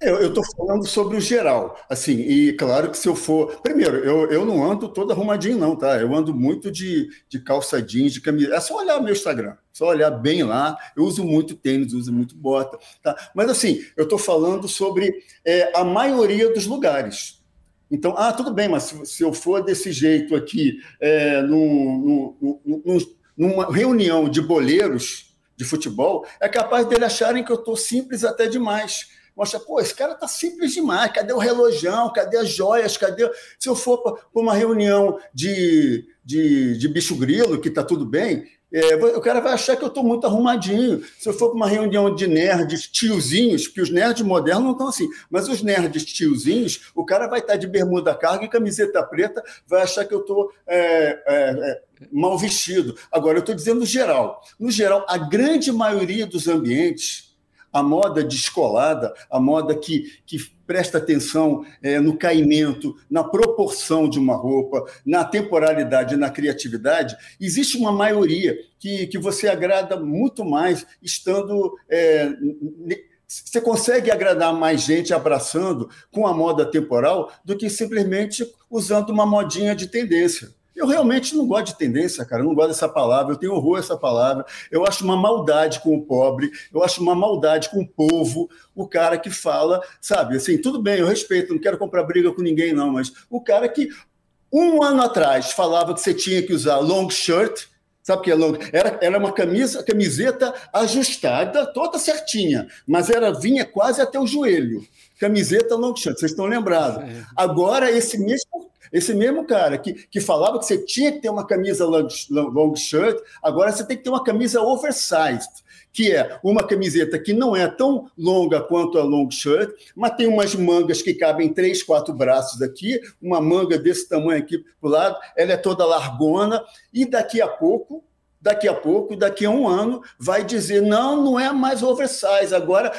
Eu estou falando sobre o geral, assim, e claro que se eu for. Primeiro, eu, eu não ando todo arrumadinho, não, tá? Eu ando muito de, de calça jeans, de camisa. É só olhar meu Instagram, só olhar bem lá. Eu uso muito tênis, uso muito bota, tá? Mas assim, eu estou falando sobre é, a maioria dos lugares. Então, ah, tudo bem, mas se, se eu for desse jeito aqui, é, numa reunião de boleiros, de futebol, é capaz dele acharem que eu estou simples até demais. Mostra, pô, esse cara tá simples demais. Cadê o relojão? Cadê as joias? Cadê. Se eu for para uma reunião de, de, de bicho grilo, que tá tudo bem, é, o cara vai achar que eu estou muito arrumadinho. Se eu for para uma reunião de nerds tiozinhos, porque os nerds modernos não estão assim, mas os nerds tiozinhos, o cara vai estar tá de bermuda carga e camiseta preta, vai achar que eu estou é, é, é, mal vestido. Agora, eu estou dizendo no geral. No geral, a grande maioria dos ambientes a moda descolada, a moda que, que presta atenção é, no caimento, na proporção de uma roupa, na temporalidade, na criatividade, existe uma maioria que, que você agrada muito mais estando. É, você consegue agradar mais gente abraçando com a moda temporal do que simplesmente usando uma modinha de tendência. Eu realmente não gosto de tendência, cara. Eu não gosto dessa palavra. Eu tenho horror a essa palavra. Eu acho uma maldade com o pobre. Eu acho uma maldade com o povo. O cara que fala, sabe? Assim, tudo bem, eu respeito. Não quero comprar briga com ninguém, não. Mas o cara que um ano atrás falava que você tinha que usar long shirt. Sabe o que é long? Era, era uma camisa, camiseta ajustada, toda certinha, mas era vinha quase até o joelho. Camiseta long shirt, vocês estão lembrados. É. Agora, esse mesmo esse mesmo cara que, que falava que você tinha que ter uma camisa long, long shirt, agora você tem que ter uma camisa oversized, que é uma camiseta que não é tão longa quanto a long shirt, mas tem umas mangas que cabem três, quatro braços aqui, uma manga desse tamanho aqui para o lado, ela é toda largona, e daqui a pouco daqui a pouco, daqui a um ano, vai dizer: não, não é mais oversize, agora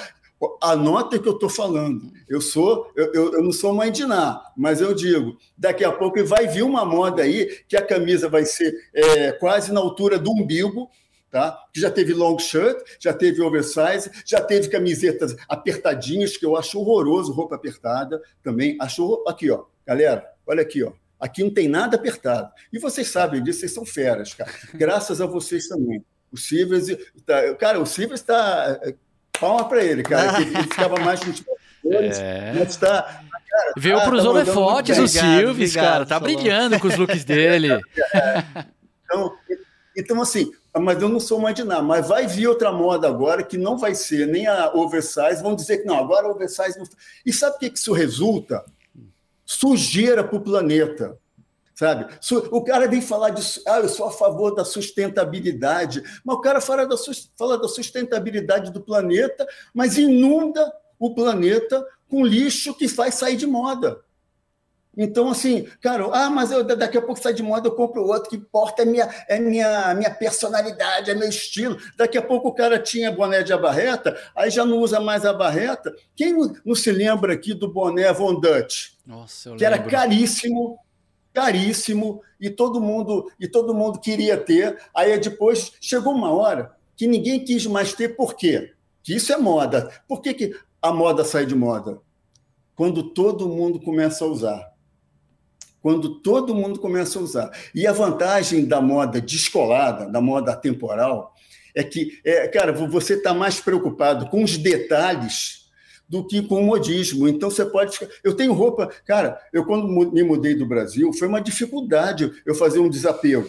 Anota o que eu estou falando. Eu sou, eu, eu, eu, não sou mãe de nada, mas eu digo, daqui a pouco vai vir uma moda aí que a camisa vai ser é, quase na altura do umbigo, tá? Que já teve long shirt, já teve oversize, já teve camisetas apertadinhas, que eu acho horroroso roupa apertada também. Acho aqui, ó, galera, olha aqui, ó. Aqui não tem nada apertado. E vocês sabem disso, vocês são feras, cara. Graças a vocês também. O Silvers, tá, cara, o Silvers está Palma para ele, cara, que ele ficava mais com os é. mas tá, Veio para os holofotes o Silves, cara, tá brilhando com os looks dele. então, então, assim, mas eu não sou mais de nada, mas vai vir outra moda agora que não vai ser nem a oversize, vão dizer que não, agora a oversize não... E sabe o que, que isso resulta? Sujeira para o planeta sabe? O cara vem falar de, ah, eu sou a favor da sustentabilidade, mas o cara fala da, fala da sustentabilidade do planeta, mas inunda o planeta com lixo que faz sair de moda. Então, assim, cara, ah, mas eu, daqui a pouco sai de moda, eu compro outro, que importa é minha, é minha, minha personalidade, é meu estilo. Daqui a pouco o cara tinha boné de abarreta, aí já não usa mais a barreta. Quem não, não se lembra aqui do boné Von Dutch? Nossa, que lembro. era caríssimo, caríssimo e todo mundo e todo mundo queria ter. Aí depois chegou uma hora que ninguém quis mais ter. Por quê? Que isso é moda. Por que, que a moda sai de moda? Quando todo mundo começa a usar. Quando todo mundo começa a usar. E a vantagem da moda descolada, da moda temporal, é que, é, cara, você está mais preocupado com os detalhes do que com o modismo. Então você pode ficar. Eu tenho roupa. Cara, eu quando me mudei do Brasil, foi uma dificuldade eu fazer um desapego.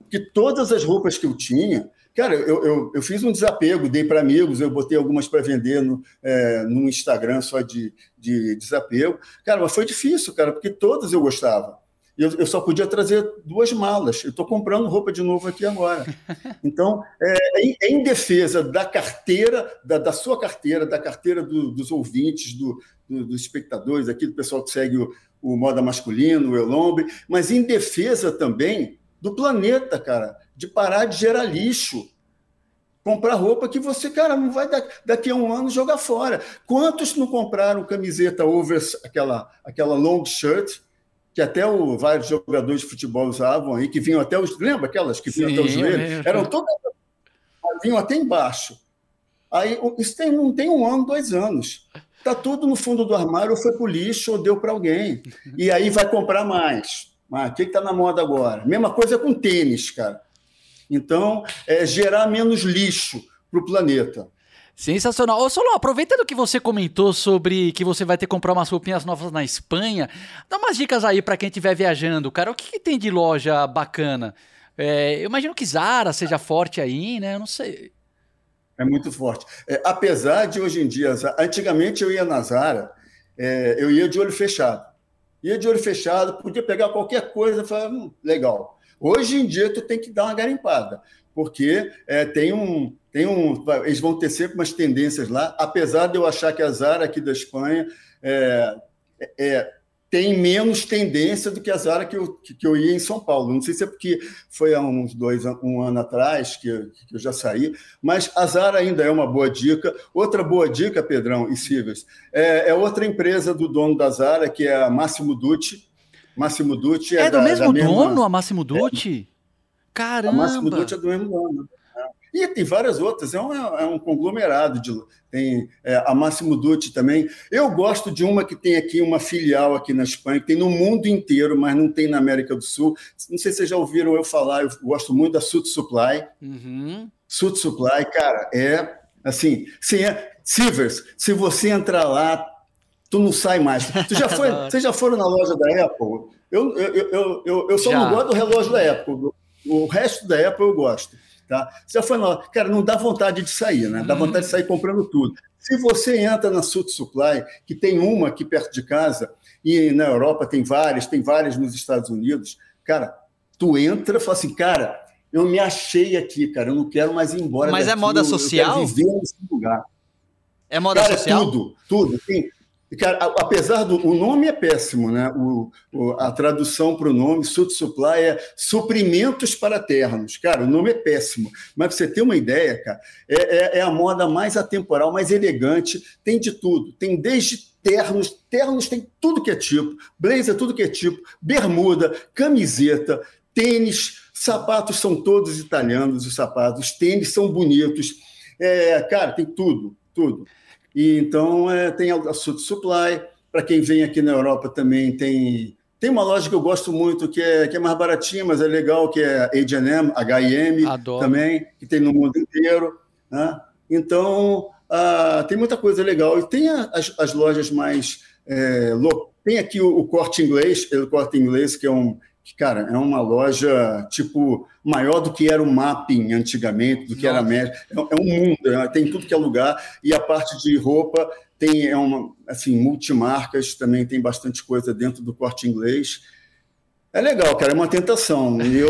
Porque todas as roupas que eu tinha. Cara, eu, eu, eu fiz um desapego, dei para amigos, eu botei algumas para vender no, é, no Instagram só de, de desapego. Cara, mas foi difícil, cara, porque todas eu gostava eu, eu só podia trazer duas malas. Eu estou comprando roupa de novo aqui agora. Então, é, em, defesa da carteira, da, da, sua carteira, da carteira do, dos ouvintes, do, do, dos espectadores aqui, do pessoal que segue o, o Moda Masculino, o Elombre, mas em defesa também do planeta, cara, de parar de gerar lixo comprar roupa que você, cara, não vai daqui a um ano jogar fora. Quantos não compraram camiseta over, aquela, aquela long shirt, que até o, vários jogadores de futebol usavam aí, que vinham até os. Lembra aquelas que vinham Sim, até os joelhos? Eram todas. vinham até embaixo. Aí, isso tem, não tem um ano, dois anos. Está tudo no fundo do armário, ou foi para o lixo, ou deu para alguém. E aí vai comprar mais. Mas o que está na moda agora? Mesma coisa com tênis, cara. Então, é gerar menos lixo para o planeta. Sensacional. Ô, Solon, aproveitando que você comentou sobre que você vai ter que comprar umas roupinhas novas na Espanha, dá umas dicas aí para quem estiver viajando, cara. O que, que, tem de loja bacana? É, eu imagino que Zara seja forte aí, né? Eu não sei. É muito forte. É, apesar de hoje em dia, antigamente eu ia na Zara, é, eu ia de olho fechado. Ia de olho fechado, podia pegar qualquer coisa e falar, hum, legal. Hoje em dia, tu tem que dar uma garimpada, porque é, tem um. Tem um, eles vão ter sempre umas tendências lá, apesar de eu achar que a Zara aqui da Espanha é, é tem menos tendência do que a Zara que eu, que eu ia em São Paulo. Não sei se é porque foi há uns dois, um ano atrás que, que eu já saí, mas a Zara ainda é uma boa dica. Outra boa dica, Pedrão e Silvers, é, é outra empresa do dono da Zara, que é a Máximo Dutti. Máximo Dutti é, é do da, mesmo da mesma... dono, a Máximo Dutti? É. Caramba! A Máximo Dutti é do mesmo dono. E tem várias outras, é um, é um conglomerado de. Tem é, a Máximo Dutti também. Eu gosto de uma que tem aqui uma filial aqui na Espanha, que tem no mundo inteiro, mas não tem na América do Sul. Não sei se vocês já ouviram eu falar, eu gosto muito da Sud Supply. Uhum. Sud Supply, cara, é assim, se é, Sivers, se você entrar lá, tu não sai mais. Tu já foi, vocês já foram na loja da Apple? Eu, eu, eu, eu, eu só já. não gosto do relógio da Apple. O resto da Apple eu gosto. Tá? Você já foi lá, cara, não dá vontade de sair, né? Dá uhum. vontade de sair comprando tudo. Se você entra na Sud Supply, que tem uma aqui perto de casa, e na Europa tem várias, tem várias nos Estados Unidos, cara, tu entra e fala assim, cara, eu me achei aqui, cara, eu não quero mais ir embora. Mas é daqui, é moda social? Eu quero viver nesse lugar. É moda cara, social? Tudo, tudo. Tem, Cara, apesar do. O nome é péssimo, né? O, o a tradução para o nome, Sud Supply, é suprimentos para ternos. Cara, o nome é péssimo. Mas para você ter uma ideia, cara, é, é, é, a moda mais atemporal, mais elegante, tem de tudo. Tem desde ternos, ternos tem tudo que é tipo, blazer, tudo que é tipo, bermuda, camiseta, tênis, sapatos são todos italianos, os sapatos, os tênis são bonitos. É, cara, tem tudo, tudo. E então é, tem a Sud Supply. Para quem vem aqui na Europa também tem tem uma loja que eu gosto muito que é que é mais baratinha, mas é legal, que é H&M, H&M também, que tem no mundo inteiro. Né? Então ah, tem muita coisa legal e tem as, as lojas mais é, tem aqui o, o corte inglês, o corte inglês que é um que, cara, é uma loja, tipo, maior do que era o mapping antigamente, do que Nossa. era a média. É, é, um mundo, né? tem tudo que é lugar. E a parte de roupa tem, é uma, assim, multimarcas, também tem bastante coisa dentro do corte inglês. É legal, cara, é uma tentação. Eu,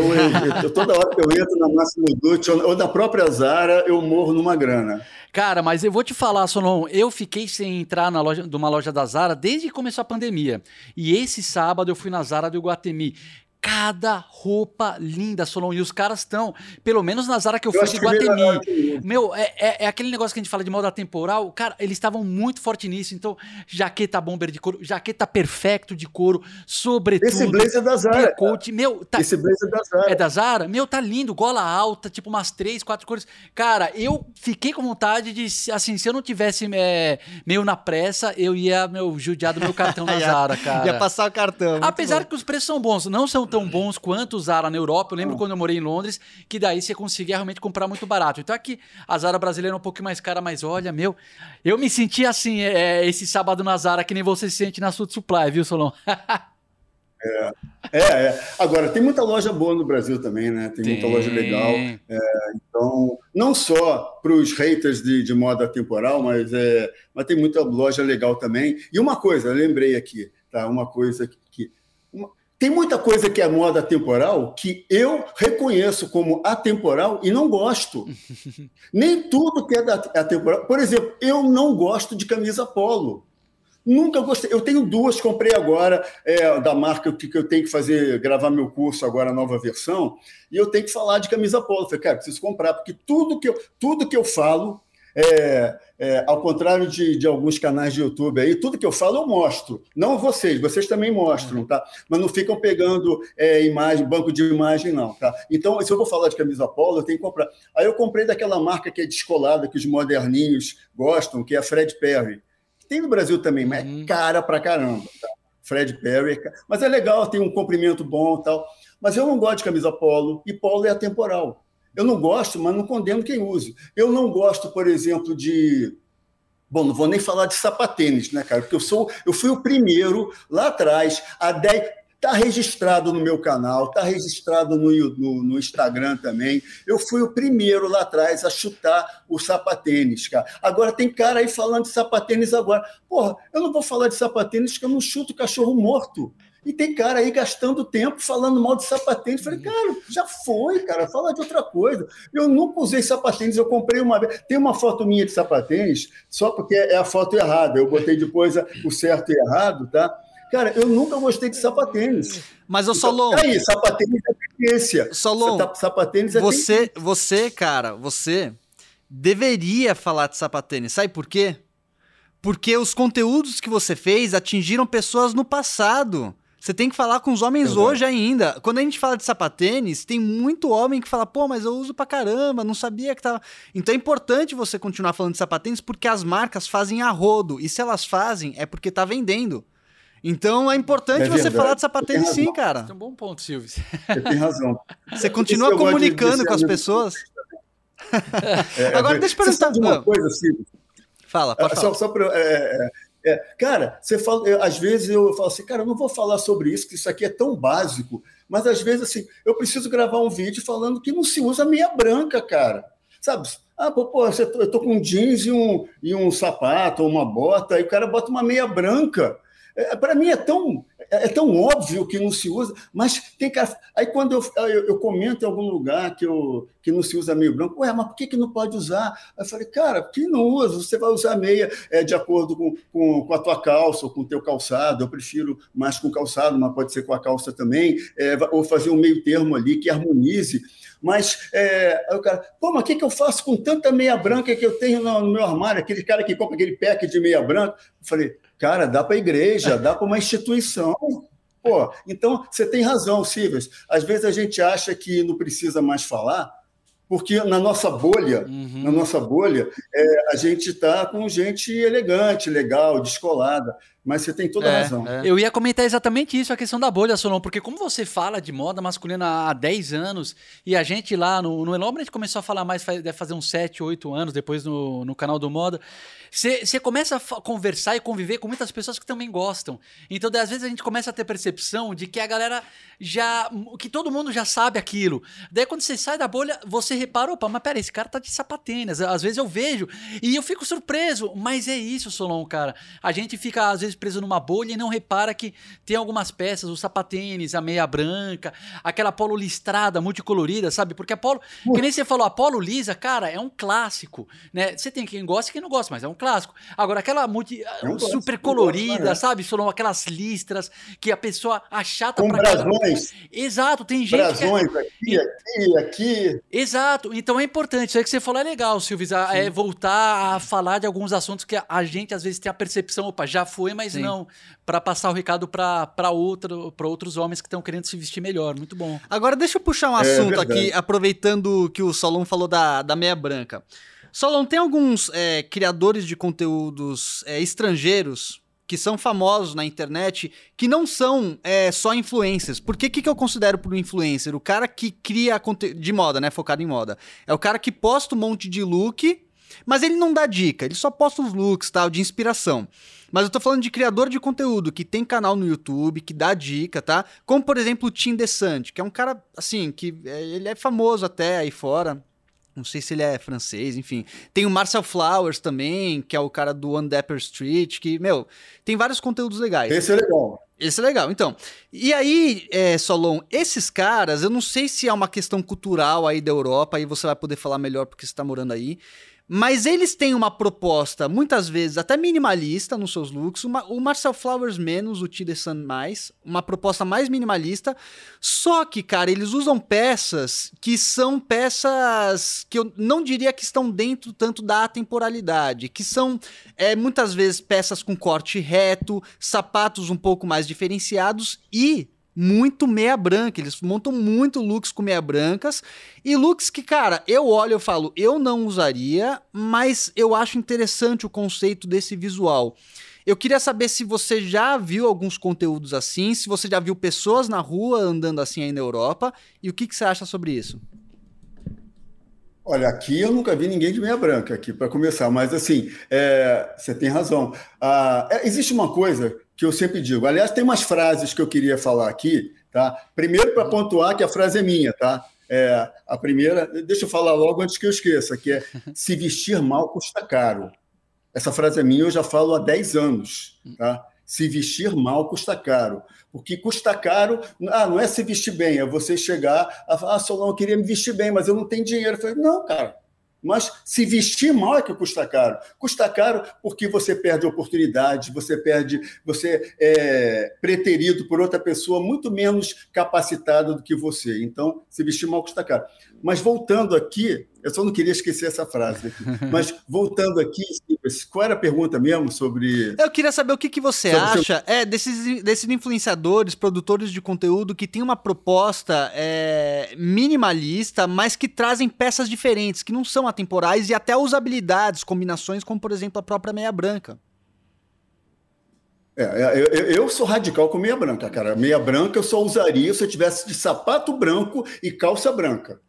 eu, toda hora que eu entro na Máximo Dutti ou da própria Zara, eu morro numa grana. Cara, mas eu vou te falar, Solon, eu fiquei sem entrar na loja, numa loja da Zara desde que começou a pandemia. E esse sábado eu fui na Zara do Iguatemi cada roupa linda, Solon. E os caras estão, pelo menos nas áreas que eu, eu fui de Guatemi. Meu, é, é, é, aquele negócio que a gente fala de moda temporal. Cara, eles estavam muito forte nisso. Então, jaqueta bomber de couro, jaqueta perfecto de couro, sobretudo. Esse blazer é da Zara. Coat, meu, tá, Esse blazer é da Zara. É da Zara? Meu, tá lindo. Gola alta, tipo umas três, quatro cores. Cara, eu fiquei com vontade de, assim, se eu não tivesse é, meio na pressa, eu ia, meu, judiar do meu cartão na Zara, cara. Ia passar o cartão. Apesar que os preços são bons, não são tão bons quanto o Zara na Europa. Eu lembro quando eu morei em Londres, que daí você conseguia realmente comprar muito barato. Então aqui a Zara brasileira é um pouco mais cara, mas olha, meu, eu me senti assim é, esse sábado na Zara, que nem você se sente na Sud Supply, viu, Solon? É, é, é, Agora, tem muita loja boa no Brasil também, né? Tem, tem. muita loja legal. É, então, não só para os haters de, de, moda temporal, mas, é, mas tem muita loja legal também. E uma coisa, lembrei aqui, tá? Uma coisa que. Tem muita coisa que é moda temporal que eu reconheço como atemporal e não gosto. Nem tudo que é atemporal. Por exemplo, eu não gosto de camisa polo. Nunca gostei. Eu tenho duas, comprei agora, é, da marca que, que eu tenho que fazer, gravar meu curso agora, a nova versão, e eu tenho que falar de camisa polo. Eu falei, cara, preciso comprar, porque tudo que eu, tudo que eu falo é, é, ao contrário de, de, alguns canais de YouTube aí, tudo que eu falo eu mostro. Não vocês, vocês também mostram, tá? Mas não ficam pegando é, imagem, banco de imagem, não, tá? Então, se eu vou falar de camisa polo, eu tenho que comprar. Aí eu comprei daquela marca que é descolada, que os moderninhos gostam, que é a Fred Perry. Tem no Brasil também, mas é uhum. cara pra caramba, tá? Fred Perry. É mas é legal, tem um comprimento bom e tal. Mas eu não gosto de camisa polo, e polo é atemporal. Eu não gosto, mas não condeno quem use. Eu não gosto, por exemplo, de. Bom, não vou nem falar de sapatênis, né, cara? Porque eu sou, eu fui o primeiro lá atrás, há 10. Está registrado no meu canal, está registrado no, no, no, Instagram também. Eu fui o primeiro lá atrás a chutar o sapatênis, cara. Agora tem cara aí falando de sapatênis agora. Porra, eu não vou falar de sapatênis porque eu não chuto cachorro morto. E tem cara aí gastando tempo falando mal de sapatênis. Falei, cara, já foi, cara, fala de outra coisa. Eu nunca usei sapatênis, eu comprei uma vez. Tem uma foto minha de sapatênis, só porque é a foto errada. Eu botei depois o certo e errado, tá? Cara, eu nunca gostei de sapatênis. Mas o Solon. Então, aí, sapatênis é tendência. Solon, tá, sapatênis é você, você, cara, você deveria falar de sapatênis. Sabe por quê? Porque os conteúdos que você fez atingiram pessoas no passado. Você tem que falar com os homens hoje ainda. Quando a gente fala de sapatênis, tem muito homem que fala, pô, mas eu uso pra caramba, não sabia que tava. Então é importante você continuar falando de sapatênis porque as marcas fazem a rodo. E se elas fazem, é porque tá vendendo. Então é importante é você falar de sapatênis sim, cara. Tem um bom ponto, Silvio. Você tem razão. Você continua comunicando de, com as pessoas. É, é, Agora, deixa eu perguntar. Você uma coisa, Silvio? Fala, pode falar. Só, só pra, é, cara, você fala, eu, às vezes eu falo assim, cara, eu não vou falar sobre isso, que isso aqui é tão básico, mas às vezes assim, eu preciso gravar um vídeo falando que não se usa meia branca, cara. Sabe? Ah, pô, pô eu tô com jeans e um, e um sapato, ou uma bota, e o cara bota uma meia branca. É, Para mim é tão, é, é tão óbvio que não se usa, mas tem que. Aí quando eu, eu, eu, comento em algum lugar que, eu, que não se usa meio branco, ué, mas por que, que não pode usar? Aí eu falei, cara, que não usa? Você vai usar meia é, de acordo com, com, com a tua calça ou com o teu calçado. Eu prefiro mais com calçado, mas pode ser com a calça também, é, ou fazer um meio termo ali que harmonize. Mas é, aí o cara, pô, mas o que, que eu faço com tanta meia branca que eu tenho no, no meu armário? Aquele cara que compra aquele pack de meia branca. Eu falei, Cara, dá para a igreja, dá para uma instituição. Pô, então você tem razão, Silvas. Às vezes a gente acha que não precisa mais falar, porque na nossa bolha, uhum. na nossa bolha, é, a gente está com gente elegante, legal, descolada. Mas você tem toda a é, razão. É. Eu ia comentar exatamente isso, a questão da bolha, Solon, porque como você fala de moda masculina há 10 anos, e a gente lá no, no Elombre, a gente começou a falar mais, deve fazer uns 7, 8 anos, depois no, no canal do Moda, você começa a conversar e conviver com muitas pessoas que também gostam. Então, às vezes, a gente começa a ter percepção de que a galera já. que todo mundo já sabe aquilo. Daí, quando você sai da bolha, você repara, opa, mas pera, esse cara tá de sapatênis. Às vezes eu vejo e eu fico surpreso. Mas é isso, Solon, cara. A gente fica, às vezes, vezes preso numa bolha e não repara que tem algumas peças, o sapatênis, a meia branca, aquela polo listrada, multicolorida, sabe? Porque a polo, que nem você falou, a polo lisa, cara, é um clássico, né? Você tem quem gosta e quem não gosta, mas é um clássico. Agora, aquela multi, super colorida, gosto, sabe? Foram aquelas listras que a pessoa achata Com pra brasões. Exato, tem gente brasões que... aqui, aqui, aqui. Exato, então é importante, isso aí que você falou é legal, Silvio, é voltar a falar de alguns assuntos que a gente às vezes tem a percepção, opa, já foi, mas mas Sim. não, para passar o recado para outro, outros homens que estão querendo se vestir melhor. Muito bom. Agora, deixa eu puxar um é assunto é aqui, aproveitando que o Solon falou da, da meia branca. Solon, tem alguns é, criadores de conteúdos é, estrangeiros que são famosos na internet, que não são é, só influencers. Por que, que eu considero por influencer? O cara que cria conteúdo de moda, né? Focado em moda. É o cara que posta um monte de look, mas ele não dá dica, ele só posta os looks, tal, de inspiração. Mas eu tô falando de criador de conteúdo que tem canal no YouTube, que dá dica, tá? Como, por exemplo, o Tim DeSanti, que é um cara, assim, que é, ele é famoso até aí fora. Não sei se ele é francês, enfim. Tem o Marcel Flowers também, que é o cara do One Dapper Street, que, meu, tem vários conteúdos legais. Esse é legal. Esse é legal. Então, e aí, é, Solon, esses caras, eu não sei se é uma questão cultural aí da Europa, aí você vai poder falar melhor porque você tá morando aí. Mas eles têm uma proposta, muitas vezes até minimalista nos seus looks. Uma, o Marcel Flowers menos, o Tidesan mais. Uma proposta mais minimalista. Só que, cara, eles usam peças que são peças que eu não diria que estão dentro tanto da temporalidade. Que são é, muitas vezes peças com corte reto, sapatos um pouco mais diferenciados e muito meia branca. Eles montam muito looks com meia brancas. E looks que, cara, eu olho e falo, eu não usaria, mas eu acho interessante o conceito desse visual. Eu queria saber se você já viu alguns conteúdos assim, se você já viu pessoas na rua andando assim aí na Europa, e o que, que você acha sobre isso? Olha, aqui eu nunca vi ninguém de meia branca aqui para começar, mas assim, é, você tem razão. Ah, é, existe uma coisa que eu sempre digo. Aliás, tem umas frases que eu queria falar aqui, tá? Primeiro, para pontuar que a frase é minha, tá? É, a primeira, deixa eu falar logo antes que eu esqueça, que é se vestir mal custa caro. Essa frase é minha, eu já falo há 10 anos, tá? Se vestir mal custa caro. Porque custa caro, ah, não é se vestir bem, é você chegar a falar, ah, Solon, eu queria me vestir bem, mas eu não tenho dinheiro. Eu falei, não, cara, mas se vestir mal é que custa caro. Custa caro porque você perde oportunidade, você perde, você é preterido por outra pessoa muito menos capacitada do que você. Então, se vestir mal custa caro. Mas voltando aqui, eu só não queria esquecer essa frase. Aqui. Mas voltando aqui, qual era a pergunta mesmo sobre. Eu queria saber o que, que você acha seu... é, desses, desses influenciadores, produtores de conteúdo que têm uma proposta é, minimalista, mas que trazem peças diferentes, que não são atemporais e até usabilidades, combinações, como por exemplo a própria meia branca. É, é eu, eu, sou radical com meia branca, cara. Meia branca eu só usaria se eu tivesse de sapato branco e calça branca.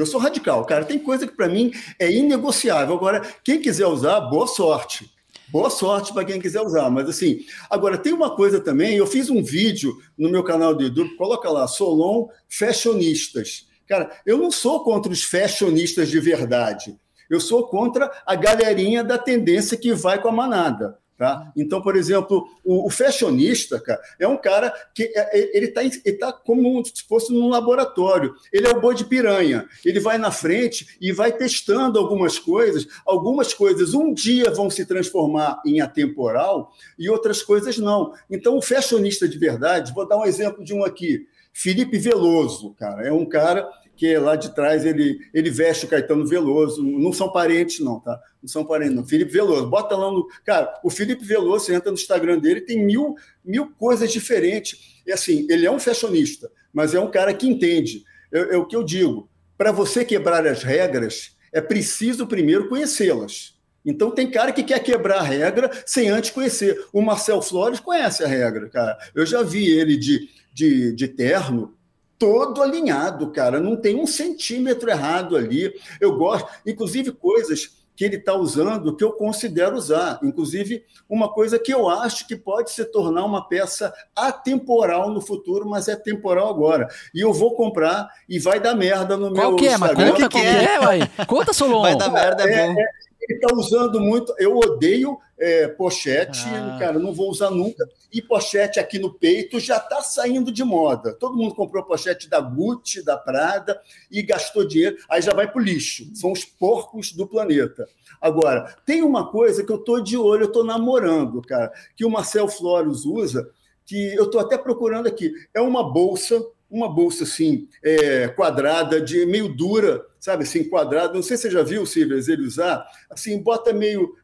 Eu sou radical, cara. Tem coisa que para mim é inegociável. Agora, quem quiser usar, boa sorte. Boa sorte para quem quiser usar. Mas assim, agora tem uma coisa também. Eu fiz um vídeo no meu canal do YouTube, coloca lá, Solon Fashionistas. Cara, eu não sou contra os fashionistas de verdade. Eu sou contra a galerinha da tendência que vai com a manada. Tá? Então, por exemplo, o, o fashionista, cara, é um cara que é, é, ele está ele tá como se fosse num laboratório. Ele é o boi de piranha. Ele vai na frente e vai testando algumas coisas. Algumas coisas um dia vão se transformar em atemporal e outras coisas não. Então, o fashionista de verdade, vou dar um exemplo de um aqui. Felipe Veloso, cara, é um cara que lá de trás ele, ele veste o Caetano Veloso. Não são parentes, não, tá? Não são parentes, não. Felipe Veloso. Bota lá no. Cara, o Felipe Veloso, você entra no Instagram dele, tem mil, mil coisas diferentes. E assim, ele é um fashionista, mas é um cara que entende. É, é o que eu digo. Para você quebrar as regras, é preciso primeiro conhecê-las. Então tem cara que quer quebrar a regra sem antes conhecer. O Marcel Flores conhece a regra, cara. Eu já vi ele de, de, de terno, todo alinhado, cara. Não tem um centímetro errado ali. Eu gosto, inclusive, coisas que ele está usando que eu considero usar. Inclusive, uma coisa que eu acho que pode se tornar uma peça atemporal no futuro, mas é temporal agora. E eu vou comprar e vai dar merda no qual meu que é, Instagram. Conta, que é, é, Conta, Solon. Vai dar merda, é, é bom. É, ele está usando muito. Eu odeio é, pochete, ah. cara, não vou usar nunca. E pochete aqui no peito já está saindo de moda. Todo mundo comprou pochete da Gucci, da Prada e gastou dinheiro, aí já vai para o lixo. São os porcos do planeta. Agora, tem uma coisa que eu estou de olho, eu estou namorando, cara, que o Marcel Flores usa, que eu estou até procurando aqui. É uma bolsa uma bolsa assim, é, quadrada, de meio dura, sabe, assim, quadrada. Não sei se você já viu, Silvio, ele usar. Assim, bota meio.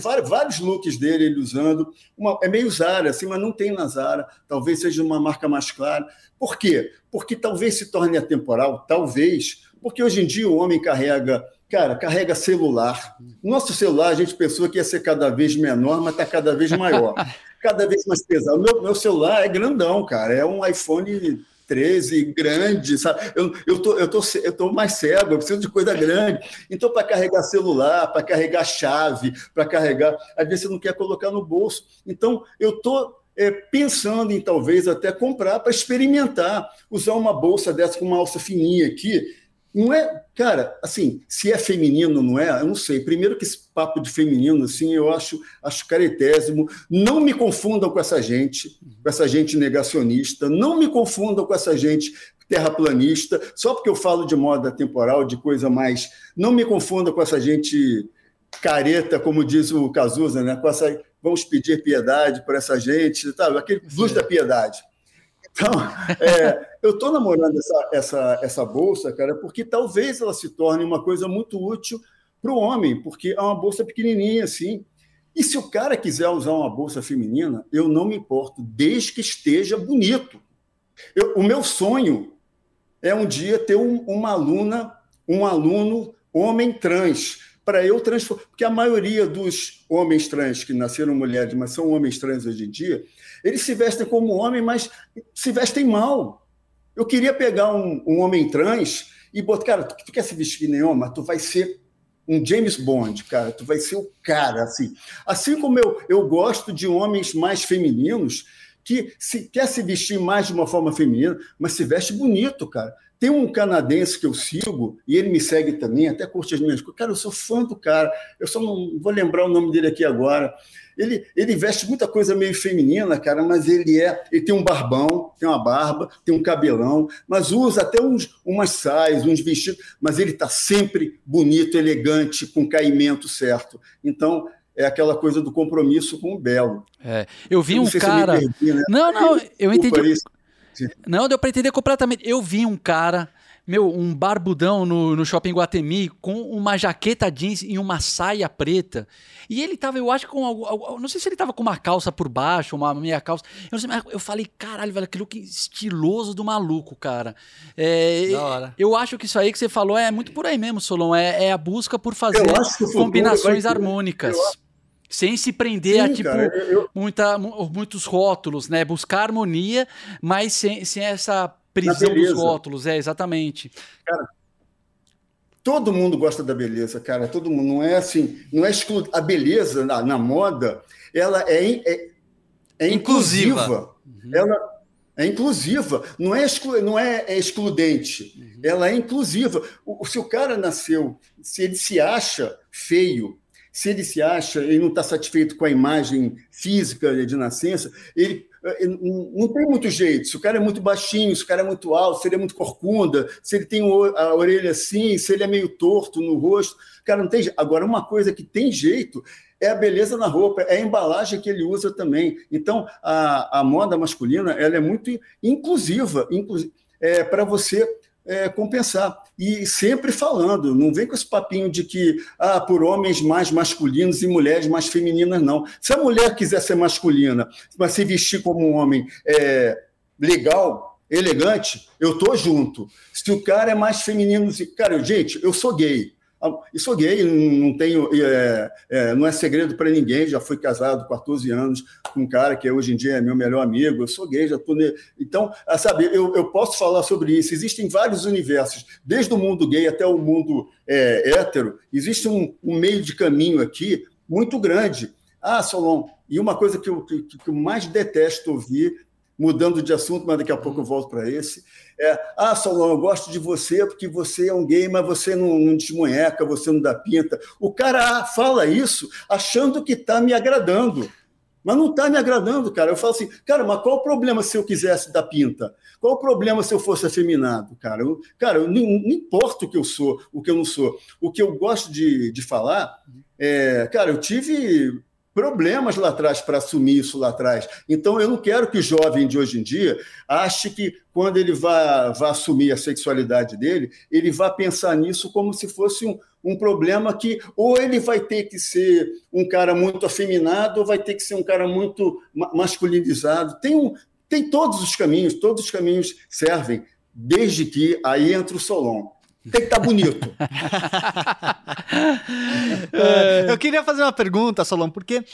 Vários, vários looks dele ele usando. Uma, é meio Zara, assim, mas não tem na Zara. Talvez seja uma marca mais clara. Por quê? Porque talvez se torne atemporal, talvez, porque hoje em dia o homem carrega. Cara, carrega celular. Nosso celular, a gente pensou que ia ser cada vez menor, mas está cada vez maior. cada vez mais pesado. Meu, meu celular é grandão, cara. É um iPhone 13, grande, sabe? Eu, eu, tô, eu, tô, eu tô mais cego, eu preciso de coisa grande. Então, para carregar celular, para carregar chave, para carregar. Às vezes você não quer colocar no bolso. Então, eu tô é, pensando em talvez até comprar para experimentar, usar uma bolsa dessa com uma alça fininha aqui não é, cara, assim, se é feminino, não é? Eu não sei. Primeiro que esse papo de feminino, assim, eu acho, acho caretésimo. Não me confundam com essa gente, com essa gente negacionista. Não me confundam com essa gente terraplanista. Só porque eu falo de moda temporal, de coisa mais. Não me confundam com essa gente careta, como diz o Cazuza, né? Com essa, vamos pedir piedade por essa gente, tá? Aquele luz da piedade. Então, é, eu estou namorando essa, essa, essa bolsa, cara, porque talvez ela se torne uma coisa muito útil para o homem, porque é uma bolsa pequenininha assim. E se o cara quiser usar uma bolsa feminina, eu não me importo, desde que esteja bonito. Eu, o meu sonho é um dia ter um, uma aluna, um aluno homem trans, para eu transformar. Porque a maioria dos homens trans que nasceram mulheres, mas são homens trans hoje em dia, eles se vestem como homem, mas se vestem mal. Eu queria pegar um, um homem trans e botar, cara, tu, tu quer se vestir nem homem, mas tu vai ser um James Bond, cara. Tu vai ser o cara, assim. Assim como eu, eu gosto de homens mais femininos que se, quer se vestir mais de uma forma feminina, mas se veste bonito, cara. Tem um canadense que eu sigo, e ele me segue também, até curte as minhas coisas. Cara, eu sou fã do cara, eu só não vou lembrar o nome dele aqui agora. Ele, ele veste muita coisa meio feminina, cara, mas ele é. Ele tem um barbão, tem uma barba, tem um cabelão, mas usa até uns, umas saias, uns vestidos, mas ele está sempre bonito, elegante, com caimento certo. Então, é aquela coisa do compromisso com o belo. É, eu vi eu um cara. Perdi, né? Não, não, eu entendi. Isso. Não, deu para entender completamente. Eu vi um cara, meu, um barbudão no, no shopping Guatemi com uma jaqueta jeans e uma saia preta. E ele tava, eu acho, com. Não sei se ele tava com uma calça por baixo, uma meia calça. Eu sei, eu falei, caralho, velho, que look estiloso do maluco, cara. É, da hora. Eu acho que isso aí que você falou é muito por aí mesmo, Solon. É, é a busca por fazer combinações harmônicas. Eu sem se prender Sim, a tipo cara, eu... muita, muitos rótulos, né? Buscar harmonia, mas sem, sem essa prisão dos rótulos, é exatamente. Cara, todo mundo gosta da beleza, cara. Todo mundo não é assim, não é exclu... a beleza na, na moda, ela é, é, é inclusiva. inclusiva. Uhum. Ela é inclusiva, não é, exclu... não é, é excludente. Uhum. Ela é inclusiva. O, se o cara nasceu, se ele se acha feio, se ele se acha, ele não está satisfeito com a imagem física de nascença, ele, ele, não tem muito jeito. Se o cara é muito baixinho, se o cara é muito alto, se ele é muito corcunda, se ele tem a orelha assim, se ele é meio torto no rosto, cara, não tem jeito. Agora, uma coisa que tem jeito é a beleza na roupa, é a embalagem que ele usa também. Então, a, a moda masculina ela é muito inclusiva, inclusive, é, para você é, compensar. E sempre falando, não vem com esse papinho de que, ah, por homens mais masculinos e mulheres mais femininas, não. Se a mulher quiser ser masculina, mas se vestir como um homem é, legal, elegante, eu tô junto. Se o cara é mais feminino, cara, gente, eu sou gay. E sou gay, não tenho, é, é, não é segredo para ninguém. Já fui casado 14 anos com um cara que hoje em dia é meu melhor amigo. Eu sou gay, já estou. Então, ah, sabe, eu, eu posso falar sobre isso. Existem vários universos, desde o mundo gay até o mundo é, hétero. Existe um, um meio de caminho aqui muito grande. Ah, Solon, e uma coisa que eu, que, que eu mais detesto ouvir mudando de assunto, mas daqui a pouco eu volto para esse. É, ah, Solon, eu gosto de você porque você é um gay, mas você não, não você não dá pinta. O cara fala isso achando que está me agradando. Mas não está me agradando, cara. Eu falo assim, cara, mas qual o problema se eu quisesse dar pinta? Qual o problema se eu fosse afeminado, cara? Eu, cara, eu, não, não importa o que eu sou, o que eu não sou. O que eu gosto de, de falar é, cara, eu tive problemas lá atrás para assumir isso lá atrás. Então, eu não quero que o jovem de hoje em dia ache que quando ele vai, assumir a sexualidade dele, ele vai pensar nisso como se fosse um, um problema que ou ele vai ter que ser um cara muito afeminado ou vai ter que ser um cara muito masculinizado. Tem, um, tem todos os caminhos, todos os caminhos servem, desde que aí entra o Solon tem que estar tá bonito. é, eu queria fazer uma pergunta, Solon, porque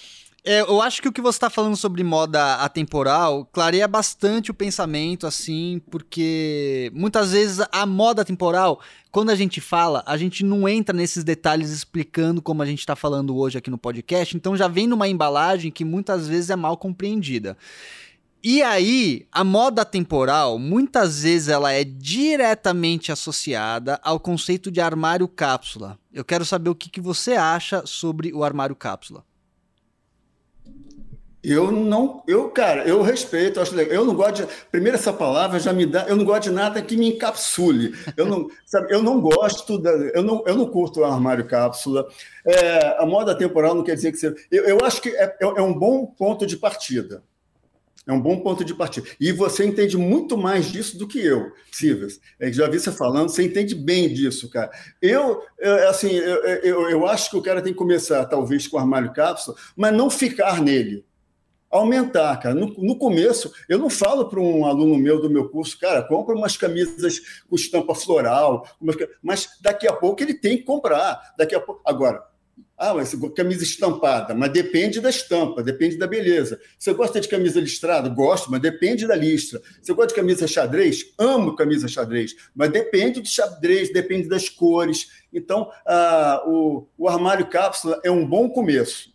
é, eu acho que o que você está falando sobre moda atemporal clareia bastante o pensamento, assim, porque muitas vezes a moda temporal, quando a gente fala, a gente não entra nesses detalhes explicando como a gente está falando hoje aqui no podcast, então já vem numa embalagem que muitas vezes é mal compreendida. E aí, a moda temporal, muitas vezes ela é diretamente associada ao conceito de armário cápsula. Eu quero saber o que, que você acha sobre o armário cápsula. Eu não, eu, cara, eu respeito, acho legal. Eu não gosto de. Primeiro, essa palavra já me dá. Eu não gosto de nada que me encapsule. Eu não, sabe, eu não gosto, da, eu, não, eu não curto o armário cápsula. É, a moda temporal não quer dizer que você. Eu, eu acho que é, é um bom ponto de partida. É um bom ponto de partida. E você entende muito mais disso do que eu, Silvas. É, já vi você falando, você entende bem disso, cara. Eu, assim, eu, eu, eu acho que o cara tem que começar, talvez, com o armário cápsula, mas não ficar nele aumentar, cara. No, no, começo, eu não falo para um aluno meu do meu curso, cara, compra umas camisas com estampa floral, umas, mas daqui a pouco ele tem que comprar. Daqui a pouco, agora, Ah, mas camisa estampada, mas depende da estampa, depende da beleza. Você gosta de camisa listrada? Gosto, mas depende da listra. Você gosta de camisa xadrez? Amo camisa xadrez, mas depende do xadrez, depende das cores. Então, ah, o, o armário cápsula é um bom começo.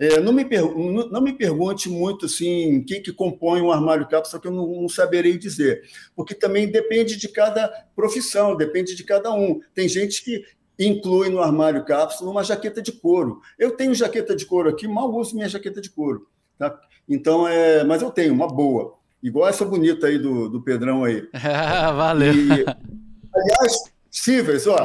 É, não, me não, me pergunte muito assim, quem que compõe um armário cápsula, que eu não, não, saberei dizer, porque também depende de cada profissão, depende de cada um. Tem gente que inclui no armário cápsula uma jaqueta de couro. Eu tenho jaqueta de couro aqui, mal uso minha jaqueta de couro. Tá? Então, é, mas eu tenho uma boa, igual essa bonita aí do, do Pedrão aí. Valeu. E, aliás, Silvers, ó,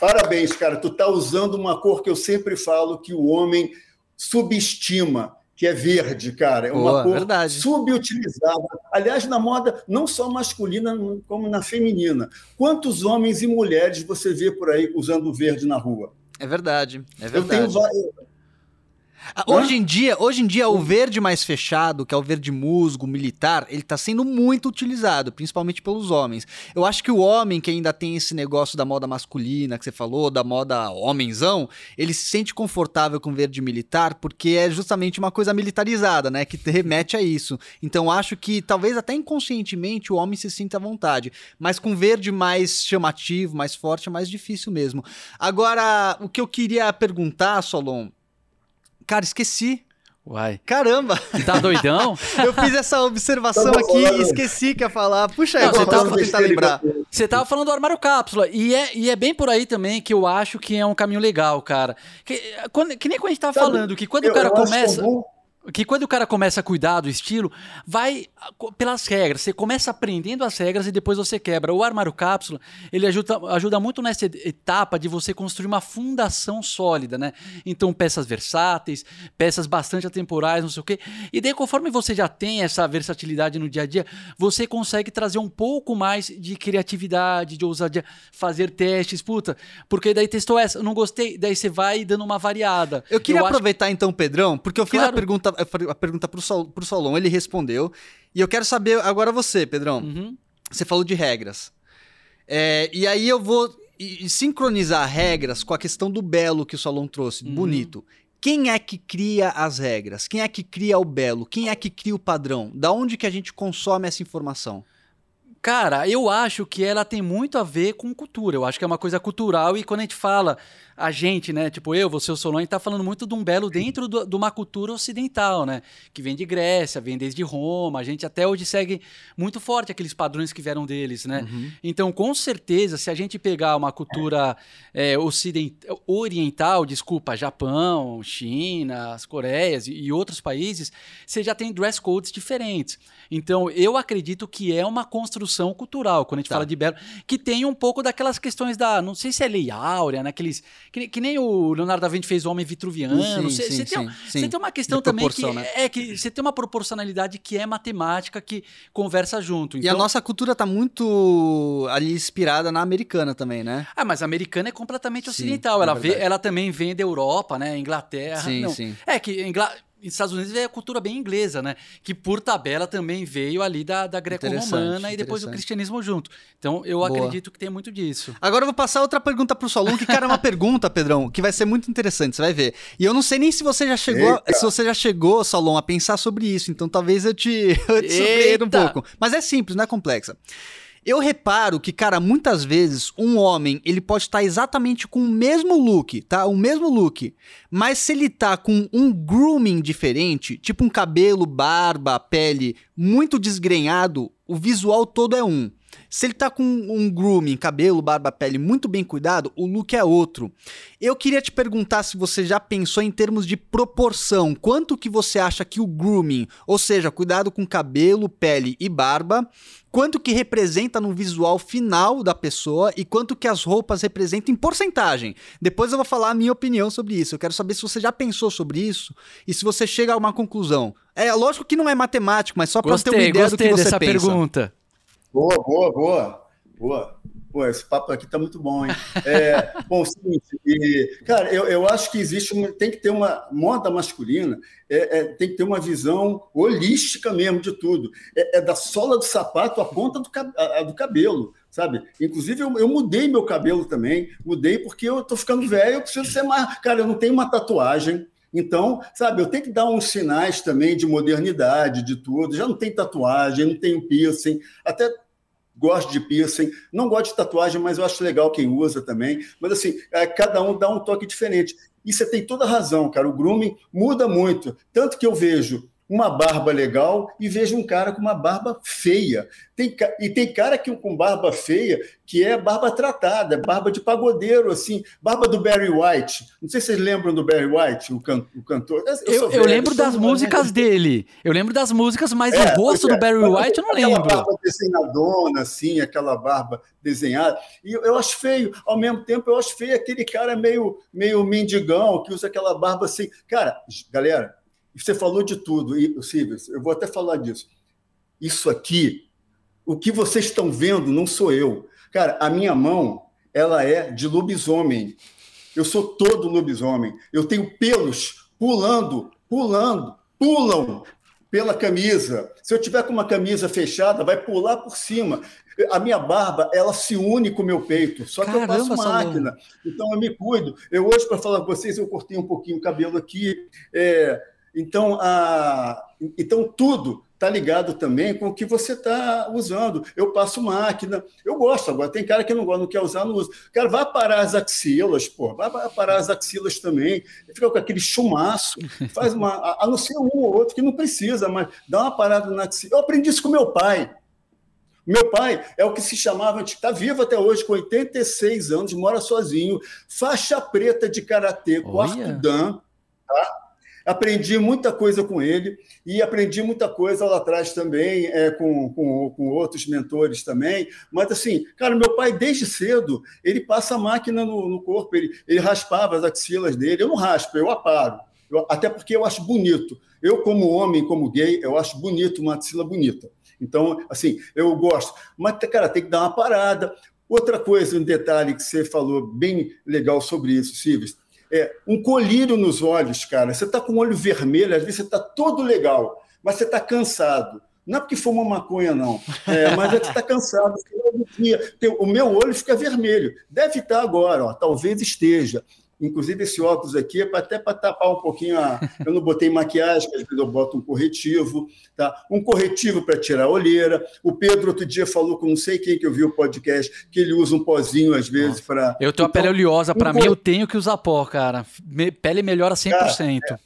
parabéns, cara. Tu tá usando uma cor que eu sempre falo que o homem subestima que é verde, cara. É uma Boa, cor verdade. subutilizada. Aliás, na moda, não só masculina, como na feminina. Quantos homens e mulheres você vê por aí usando verde na rua? É verdade, é verdade. Eu tenho, hoje em dia, hoje em dia o verde mais fechado, que é o verde musgo, militar, ele tá sendo muito utilizado, principalmente pelos homens. Eu acho que o homem que ainda tem esse negócio da moda masculina que você falou, da moda homenzão, ele se sente confortável com verde militar porque é justamente uma coisa militarizada, né, que remete a isso. Então acho que talvez até inconscientemente o homem se sinta à vontade, mas com verde mais chamativo, mais forte é mais difícil mesmo. Agora, o que eu queria perguntar, Solon, Cara, esqueci. Uai. Caramba! Tá doidão? eu fiz essa observação aqui e esqueci que ia falar. Puxa aí, você tava, tentar lembrar. Você tava falando do armário cápsula. E é, e é bem por aí também que eu acho que é um caminho legal, cara. Que, quando, que nem quando a gente tava Sabe, falando, que quando eu, o cara começa que quando o cara começa a cuidar do estilo, vai pelas regras. Você começa aprendendo as regras e depois você quebra. O armário cápsula, ele ajuda, ajuda muito nessa etapa de você construir uma fundação sólida, né? Então, peças versáteis, peças bastante atemporais, não sei o quê. E daí, conforme você já tem essa versatilidade no dia a dia, você consegue trazer um pouco mais de criatividade, de ousadia, fazer testes, puta, porque daí testou essa, não gostei, daí você vai dando uma variada. Eu queria eu aproveitar acho... então, Pedrão, porque eu fiz claro. a pergunta a pergunta pro, Sol, pro Solon, ele respondeu. E eu quero saber agora você, Pedrão. Uhum. Você falou de regras. É, e aí eu vou e, e sincronizar regras com a questão do belo que o Solon trouxe, uhum. bonito. Quem é que cria as regras? Quem é que cria o belo? Quem é que cria o padrão? Da onde que a gente consome essa informação? Cara, eu acho que ela tem muito a ver com cultura. Eu acho que é uma coisa cultural e quando a gente fala a gente, né? Tipo, eu, você, o Solon, está falando muito de um belo dentro do, de uma cultura ocidental, né? Que vem de Grécia, vem desde Roma. A gente até hoje segue muito forte aqueles padrões que vieram deles, né? Uhum. Então, com certeza, se a gente pegar uma cultura é, ocidental, oriental, desculpa, Japão, China, as Coreias e, e outros países, você já tem dress codes diferentes. Então, eu acredito que é uma construção cultural, quando a gente tá. fala de belo, que tem um pouco daquelas questões da, não sei se é lei áurea, naqueles né? Que, que, nem o Leonardo da Vinci fez o Homem Vitruviano. Você tem, tem, uma questão também que né? é que você tem uma proporcionalidade que é matemática que conversa junto. Então... E a então nossa cultura está muito ali inspirada na americana também, né? Ah, mas a americana é completamente ocidental. Sim, ela, é vê, ela também vem da Europa, né? Inglaterra. Sim, não. sim. É que Ingl nos Estados Unidos é a cultura bem inglesa, né? Que por tabela também veio ali da, da greco-romana e depois do cristianismo junto. Então eu Boa. acredito que tem muito disso. Agora eu vou passar outra pergunta pro Solon, que cara é uma pergunta, Pedrão, que vai ser muito interessante, você vai ver. E eu não sei nem se você já chegou, Eita. se você já chegou, Solon, a pensar sobre isso, então talvez eu te, eu te surpreenda um pouco. Mas é simples, não é complexa. Eu reparo que, cara, muitas vezes um homem, ele pode estar exatamente com o mesmo look, tá? O mesmo look. Mas se ele tá com um grooming diferente, tipo um cabelo, barba, pele muito desgrenhado, o visual todo é um. Se ele tá com um grooming, cabelo, barba, pele muito bem cuidado, o look é outro. Eu queria te perguntar se você já pensou em termos de proporção. Quanto que você acha que o grooming, ou seja, cuidado com cabelo, pele e barba, quanto que representa no visual final da pessoa e quanto que as roupas representam em porcentagem. Depois eu vou falar a minha opinião sobre isso. Eu quero saber se você já pensou sobre isso e se você chega a uma conclusão. É lógico que não é matemático, mas só para ter uma ideia do que você dessa pensa. pergunta. Boa, boa, boa. Boa. Pô, esse papo aqui tá muito bom, hein? É, bom, seguinte, e, cara, eu, eu acho que existe uma, tem que ter uma moda masculina, é, é, tem que ter uma visão holística mesmo de tudo. É, é da sola do sapato à ponta do, a, do cabelo. sabe? Inclusive, eu, eu, mudei meu cabelo também, mudei porque eu tô ficando velho, eu preciso ser mais. Cara, eu não tenho uma tatuagem. Então, sabe, eu tenho que dar uns sinais também de modernidade, de tudo. Já não tem tatuagem, não tenho piercing, até gosto de piercing, não gosto de tatuagem, mas eu acho legal quem usa também. Mas assim, é, cada um dá um toque diferente. E você tem toda razão, cara. O grooming muda muito. Tanto que eu vejo uma barba legal e vejo um cara com uma barba feia. Tem, e tem cara que, com barba feia que é barba tratada, é barba de pagodeiro, assim, barba do Barry White. Não sei se vocês lembram do Barry White, o, can, o cantor. Eu, eu, velho, eu lembro das músicas dele. Eu lembro das músicas, mas é, o rosto é, do Barry White eu não lembro. Aquela barba desenhadona, assim, aquela barba desenhada. E eu, eu acho feio. Ao mesmo tempo, eu acho feio aquele cara meio, meio mendigão, que usa aquela barba assim. Cara, galera, você falou de tudo, e, Silvio, eu vou até falar disso. Isso aqui, o que vocês estão vendo não sou eu. Cara, a minha mão, ela é de lobisomem. Eu sou todo lobisomem. Eu tenho pelos pulando, pulando, pulam pela camisa. Se eu tiver com uma camisa fechada, vai pular por cima. A minha barba, ela se une com o meu peito, só que Caramba, eu passo máquina. Então eu me cuido. Eu hoje, para falar com vocês, eu cortei um pouquinho o cabelo aqui. É, então, a, então tudo está ligado também com o que você está usando. Eu passo máquina, eu gosto. Agora, tem cara que não gosta, não quer usar, não usa. Cara, vai parar as axilas, pô, vai parar as axilas também. Fica com aquele chumaço, faz uma. A não ser um ou outro que não precisa, mas dá uma parada na axila. Eu aprendi isso com meu pai. Meu pai é o que se chamava, está vivo até hoje, com 86 anos, mora sozinho, faixa preta de karatê, quarto dan, tá? Aprendi muita coisa com ele e aprendi muita coisa lá atrás também é, com, com, com, outros mentores também. Mas, assim, cara, meu pai, desde cedo, ele passa a máquina no, no corpo, ele, ele raspava as axilas dele. Eu não raspo, eu aparo. Eu, até porque eu acho bonito. Eu, como homem, como gay, eu acho bonito uma axila bonita. Então, assim, eu gosto. Mas, cara, tem que dar uma parada. Outra coisa, um detalhe que você falou bem legal sobre isso, Silves, é, um colírio nos olhos, cara. Você está com o olho vermelho, às vezes você está todo legal, mas você está cansado. Não é porque fuma maconha, não. É, mas é que está cansado. O meu olho fica vermelho. Deve estar agora, ó, talvez esteja. Inclusive, esse óculos aqui é até para tapar um pouquinho a. Eu não botei maquiagem, às vezes eu boto um corretivo, tá? Um corretivo para tirar a olheira. O Pedro outro dia falou com não sei quem que eu vi o podcast, que ele usa um pozinho às vezes para. Eu tenho então, a pele oleosa, para um mim, eu tenho que usar pó, cara. Me... Pele melhora 100%. Cara, é.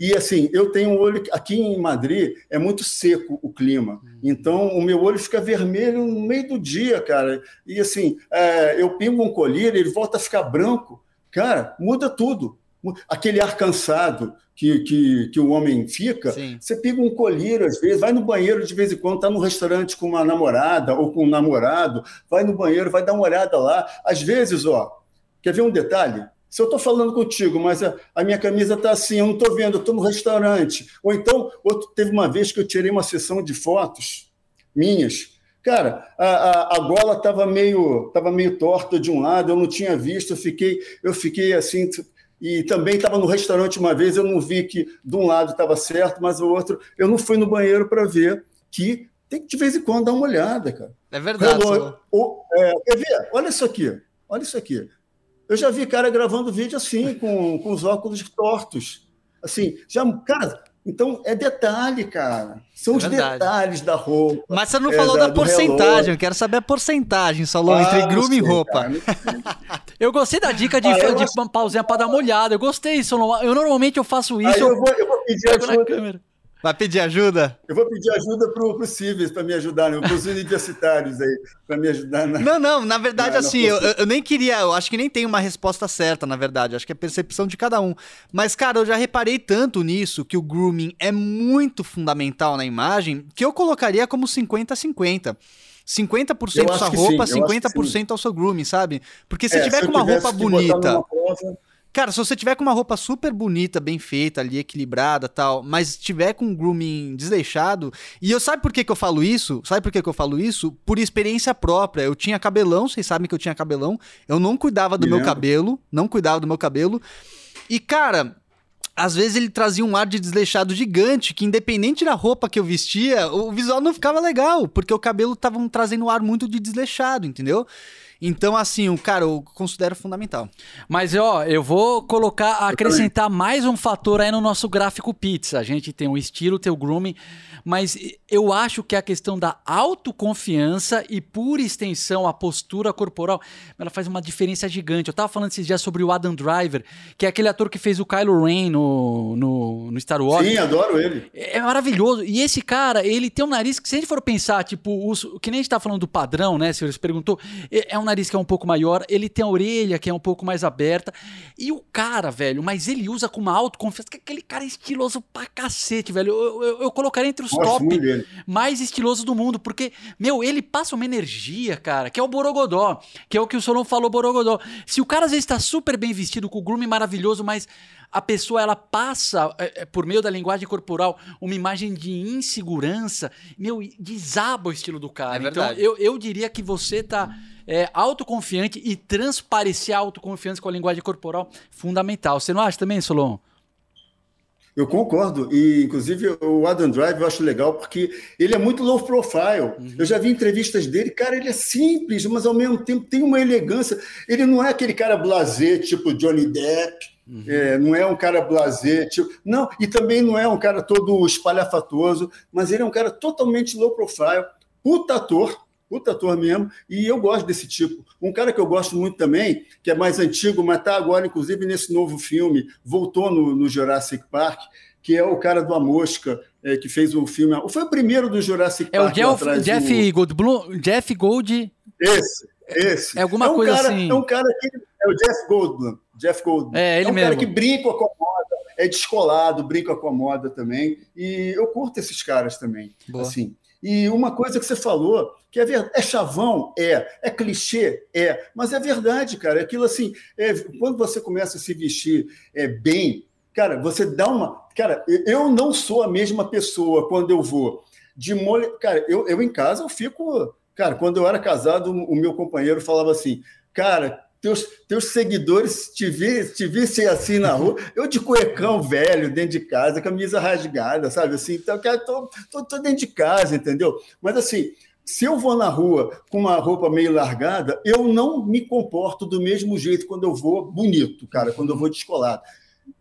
E assim, eu tenho um olho. Aqui em Madrid é muito seco o clima. Então, o meu olho fica vermelho no meio do dia, cara. E assim, é, eu pingo um colírio, ele volta a ficar branco. Cara, muda tudo. Aquele ar cansado que, que, que o homem fica, Sim. você pinga um colírio às vezes, vai no banheiro de vez em quando, está no restaurante com uma namorada ou com um namorado, vai no banheiro, vai dar uma olhada lá. Às vezes, ó, quer ver um detalhe? Se eu estou falando contigo, mas a, a minha camisa está assim, eu não estou vendo, eu estou no restaurante. Ou então, outro, teve uma vez que eu tirei uma sessão de fotos minhas. Cara, a, a, a gola estava meio, tava meio torta de um lado, eu não tinha visto, eu fiquei, eu fiquei assim. E também estava no restaurante uma vez, eu não vi que de um lado estava certo, mas o outro. Eu não fui no banheiro para ver que tem que de vez em quando dar uma olhada, cara. É verdade. o, é, quer ver? Olha isso aqui. Olha isso aqui. Eu já vi cara gravando vídeo assim, com, com os óculos tortos. Assim, já, cara, então é detalhe, cara. São é os detalhes da roupa. Mas você não é, falou da, da porcentagem. Eu quero saber a porcentagem, Salão, ah, entre groom e roupa. eu gostei da dica de, ah, de pausinha para dar uma olhada. Eu gostei, Salão. Eu normalmente eu faço isso. eu, vou, eu vou pedir ajuda. Vai pedir ajuda? Eu vou pedir ajuda para o Civis para me ajudar, né? para os universitários aí, para me ajudar. Na, não, não, na verdade, na, assim, eu, eu, nem queria, eu acho que nem tem uma resposta certa, na verdade, acho que é percepção de cada um. Mas, cara, eu já reparei tanto nisso que o grooming é muito fundamental na imagem que eu colocaria como 50-50. 50% sua roupa, 50% ao seu grooming, sabe? Porque se é, tiver se com uma roupa bonita. Prova Cara, se você tiver com uma roupa super bonita, bem feita ali, equilibrada tal, mas tiver com um grooming desleixado. E eu sabe por que, que eu falo isso? Sabe por que, que eu falo isso? Por experiência própria. Eu tinha cabelão, vocês sabem que eu tinha cabelão. Eu não cuidava do meu cabelo, não cuidava do meu cabelo. E, cara, às vezes ele trazia um ar de desleixado gigante, que independente da roupa que eu vestia, o visual não ficava legal, porque o cabelo tava trazendo um ar muito de desleixado, entendeu? Então, assim, o cara, eu considero fundamental. Mas, ó, eu vou colocar, acrescentar mais um fator aí no nosso gráfico pizza. A gente tem o estilo, tem o grooming, mas eu acho que a questão da autoconfiança e, por extensão, a postura corporal, ela faz uma diferença gigante. Eu tava falando esses dias sobre o Adam Driver, que é aquele ator que fez o Kylo Ren no, no, no Star Wars. Sim, adoro ele. É maravilhoso. E esse cara, ele tem um nariz que, se a gente for pensar, tipo, os, que nem a gente tá falando do padrão, né, senhores? Perguntou, é, é um nariz que é um pouco maior, ele tem a orelha que é um pouco mais aberta. E o cara, velho, mas ele usa com uma autoconfiança, que aquele cara é estiloso pra cacete, velho. Eu, eu, eu colocaria entre os Nossa, top mais estilosos do mundo, porque, meu, ele passa uma energia, cara, que é o Borogodó, que é o que o Solon falou, Borogodó. Se o cara às vezes tá super bem vestido, com o groom maravilhoso, mas a pessoa ela passa é, é, por meio da linguagem corporal uma imagem de insegurança, meu, desaba o estilo do cara. É então eu, eu diria que você tá é, autoconfiante e transparecer a autoconfiança com a linguagem corporal fundamental. Você não acha também, Solon? Eu concordo. E, inclusive, o Adam Drive eu acho legal porque ele é muito low profile. Uhum. Eu já vi entrevistas dele, cara, ele é simples, mas ao mesmo tempo tem uma elegância. Ele não é aquele cara blazer, tipo Johnny Depp. Uhum. É, não é um cara blazer, tipo, não, e também não é um cara todo espalhafatoso, mas ele é um cara totalmente low profile, puta ator, puta ator mesmo, e eu gosto desse tipo. Um cara que eu gosto muito também, que é mais antigo, mas está agora, inclusive, nesse novo filme, voltou no, no Jurassic Park, que é o cara do A Mosca, é, que fez o filme. Foi o primeiro do Jurassic é Park. É o Jeff, Jeff Goldblum, Jeff Gold. Esse, esse. É alguma é um coisa cara, assim. É um cara que. É o Jeff Goldblum. Jeff Goldblum. É, ele é um mesmo. cara que brinca com a moda, é descolado, brinca com a moda também. E eu curto esses caras também. Boa. Assim. E uma coisa que você falou, que é verdade, é chavão? É. É clichê? É. Mas é verdade, cara. É aquilo assim, é, quando você começa a se vestir é, bem, cara, você dá uma. Cara, eu não sou a mesma pessoa quando eu vou de mole. Cara, eu, eu em casa eu fico. Cara, quando eu era casado, o meu companheiro falava assim, cara, teus, teus seguidores te, vi, te vissem assim na rua, eu de cuecão velho, dentro de casa, camisa rasgada, sabe? Assim, então, cara, tô, tô, tô dentro de casa, entendeu? Mas assim, se eu vou na rua com uma roupa meio largada, eu não me comporto do mesmo jeito quando eu vou bonito, cara, quando eu vou descolado.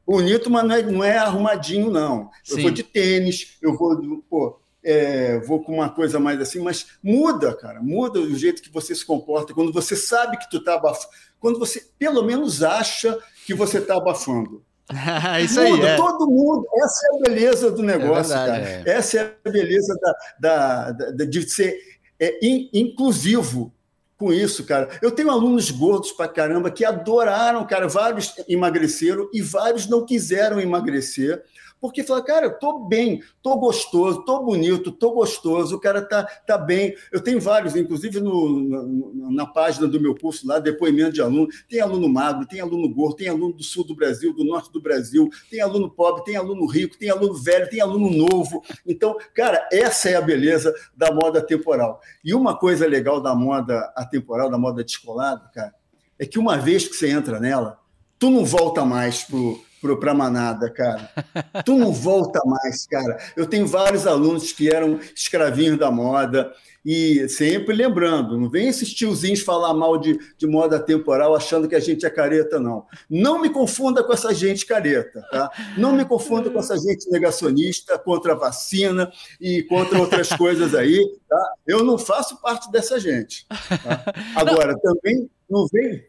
Bonito, mas não é, não é arrumadinho, não. Eu Sim. vou de tênis, eu vou, pô, é, vou com uma coisa mais assim, mas muda, cara, muda o jeito que você se comporta quando você sabe que tu está abafando, quando você pelo menos acha que você está abafando. Isso aí, é. todo mundo. Essa é a beleza do negócio, é verdade, cara. É. Essa é a beleza da, da, da de ser é, in, inclusivo com isso, cara. Eu tenho alunos gordos pra caramba que adoraram, cara. Vários emagreceram e vários não quiseram emagrecer porque fala, cara, eu tô bem, tô gostoso, tô bonito, tô gostoso, o cara tá, tá bem. Eu tenho vários, inclusive no, na, na página do meu curso lá, depoimento de aluno, tem aluno magro, tem aluno gordo, tem aluno do sul do Brasil, do norte do Brasil, tem aluno pobre, tem aluno rico, tem aluno velho, tem aluno novo. Então, cara, essa é a beleza da moda temporal. E uma coisa legal da moda atemporal, da moda descolada, cara, é que uma vez que você entra nela, tu não volta mais pro para a manada, cara. Tu não volta mais, cara. Eu tenho vários alunos que eram escravinhos da moda e sempre lembrando, não vem esses tiozinhos falar mal de, de moda temporal achando que a gente é careta, não. Não me confunda com essa gente careta, tá? Não me confunda com essa gente negacionista contra a vacina e contra outras coisas aí, tá? Eu não faço parte dessa gente. Tá? Agora, também não vem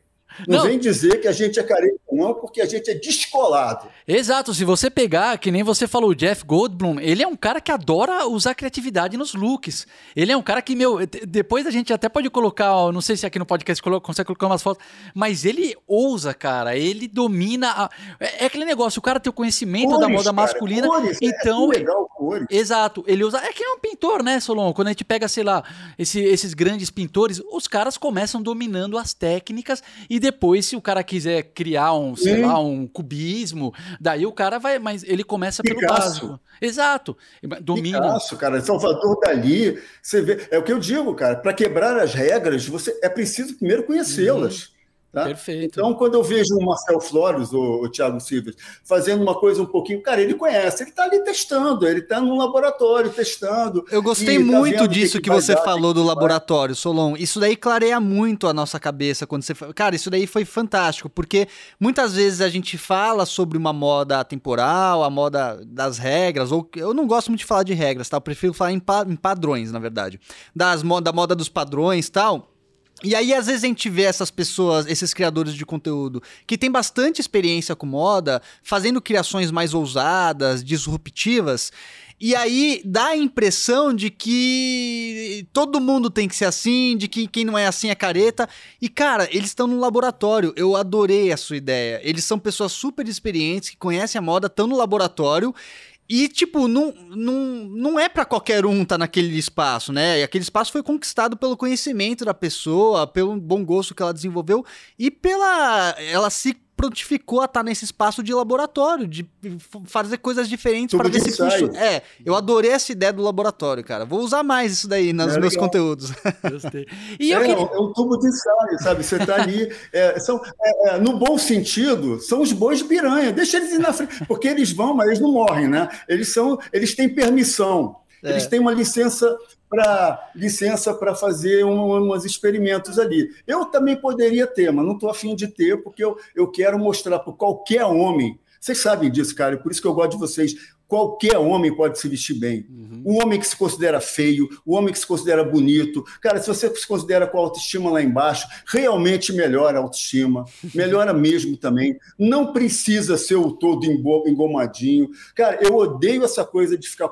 não, não, vem dizer que a gente é careta, não, porque a gente é descolado. Exato. Se você pegar, que nem você falou, o Jeff Goldblum, ele é um cara que adora usar criatividade nos looks. Ele é um cara que, meu, depois a gente até pode colocar, não sei se aqui no podcast consegue colocar umas fotos, mas ele ousa, cara. Ele domina. A... É, é aquele negócio, o cara tem o conhecimento cores, da moda cara, masculina. Cores, é então. É legal, cores. Exato. Ele usa. É que é um pintor, né, Solon? Quando a gente pega, sei lá, esse, esses grandes pintores, os caras começam dominando as técnicas e depois, se o cara quiser criar um, sei Sim. lá, um cubismo, daí o cara vai, mas ele começa Picasso. pelo básico. Exato. Domina. Picasso, cara, Salvador Dali, você vê, é o que eu digo, cara, para quebrar as regras, você é preciso primeiro conhecê-las. Uhum. Tá? Perfeito. Então, quando eu vejo o Marcel Flores, o, o Thiago Silva, fazendo uma coisa um pouquinho. Cara, ele conhece, ele está ali testando, ele está no laboratório testando. Eu gostei tá muito disso que, que, você dar, falou do laboratório, Solon. Isso daí clareia muito a nossa cabeça quando você. Cara, isso daí foi fantástico, porque muitas vezes a gente fala sobre uma moda temporal, a moda das regras, ou eu não gosto muito de falar de regras, tá? Eu prefiro falar em, pa em padrões, na verdade. Das, da moda dos padrões tal. E aí, às vezes, a gente vê essas pessoas, esses criadores de conteúdo, que têm bastante experiência com moda, fazendo criações mais ousadas, disruptivas. E aí dá a impressão de que todo mundo tem que ser assim, de que quem não é assim é careta. E, cara, eles estão no laboratório. Eu adorei a sua ideia. Eles são pessoas super experientes, que conhecem a moda, estão no laboratório e, tipo, não, não, não é para qualquer um estar tá naquele espaço, né? E aquele espaço foi conquistado pelo conhecimento da pessoa, pelo bom gosto que ela desenvolveu e pela. Ela se prontificou a estar nesse espaço de laboratório, de fazer coisas diferentes para ver se funciona. É, eu adorei essa ideia do laboratório, cara. Vou usar mais isso daí nos é meus legal. conteúdos. Gostei. E é, queria... é um tubo de ensaio, sabe? Você tá ali, é, são, é, é, no bom sentido, são os bois de piranha. Deixa eles ir na frente, porque eles vão, mas eles não morrem, né? Eles são, eles têm permissão. Eles têm uma licença para licença para fazer um, uns experimentos ali. Eu também poderia ter, mas não estou afim de ter, porque eu, eu quero mostrar para qualquer homem. Vocês sabem disso, cara, por isso que eu gosto de vocês. Qualquer homem pode se vestir bem. Uhum. O homem que se considera feio, o homem que se considera bonito. Cara, se você se considera com a autoestima lá embaixo, realmente melhora a autoestima. Melhora mesmo também. Não precisa ser o todo engomadinho. Cara, eu odeio essa coisa de ficar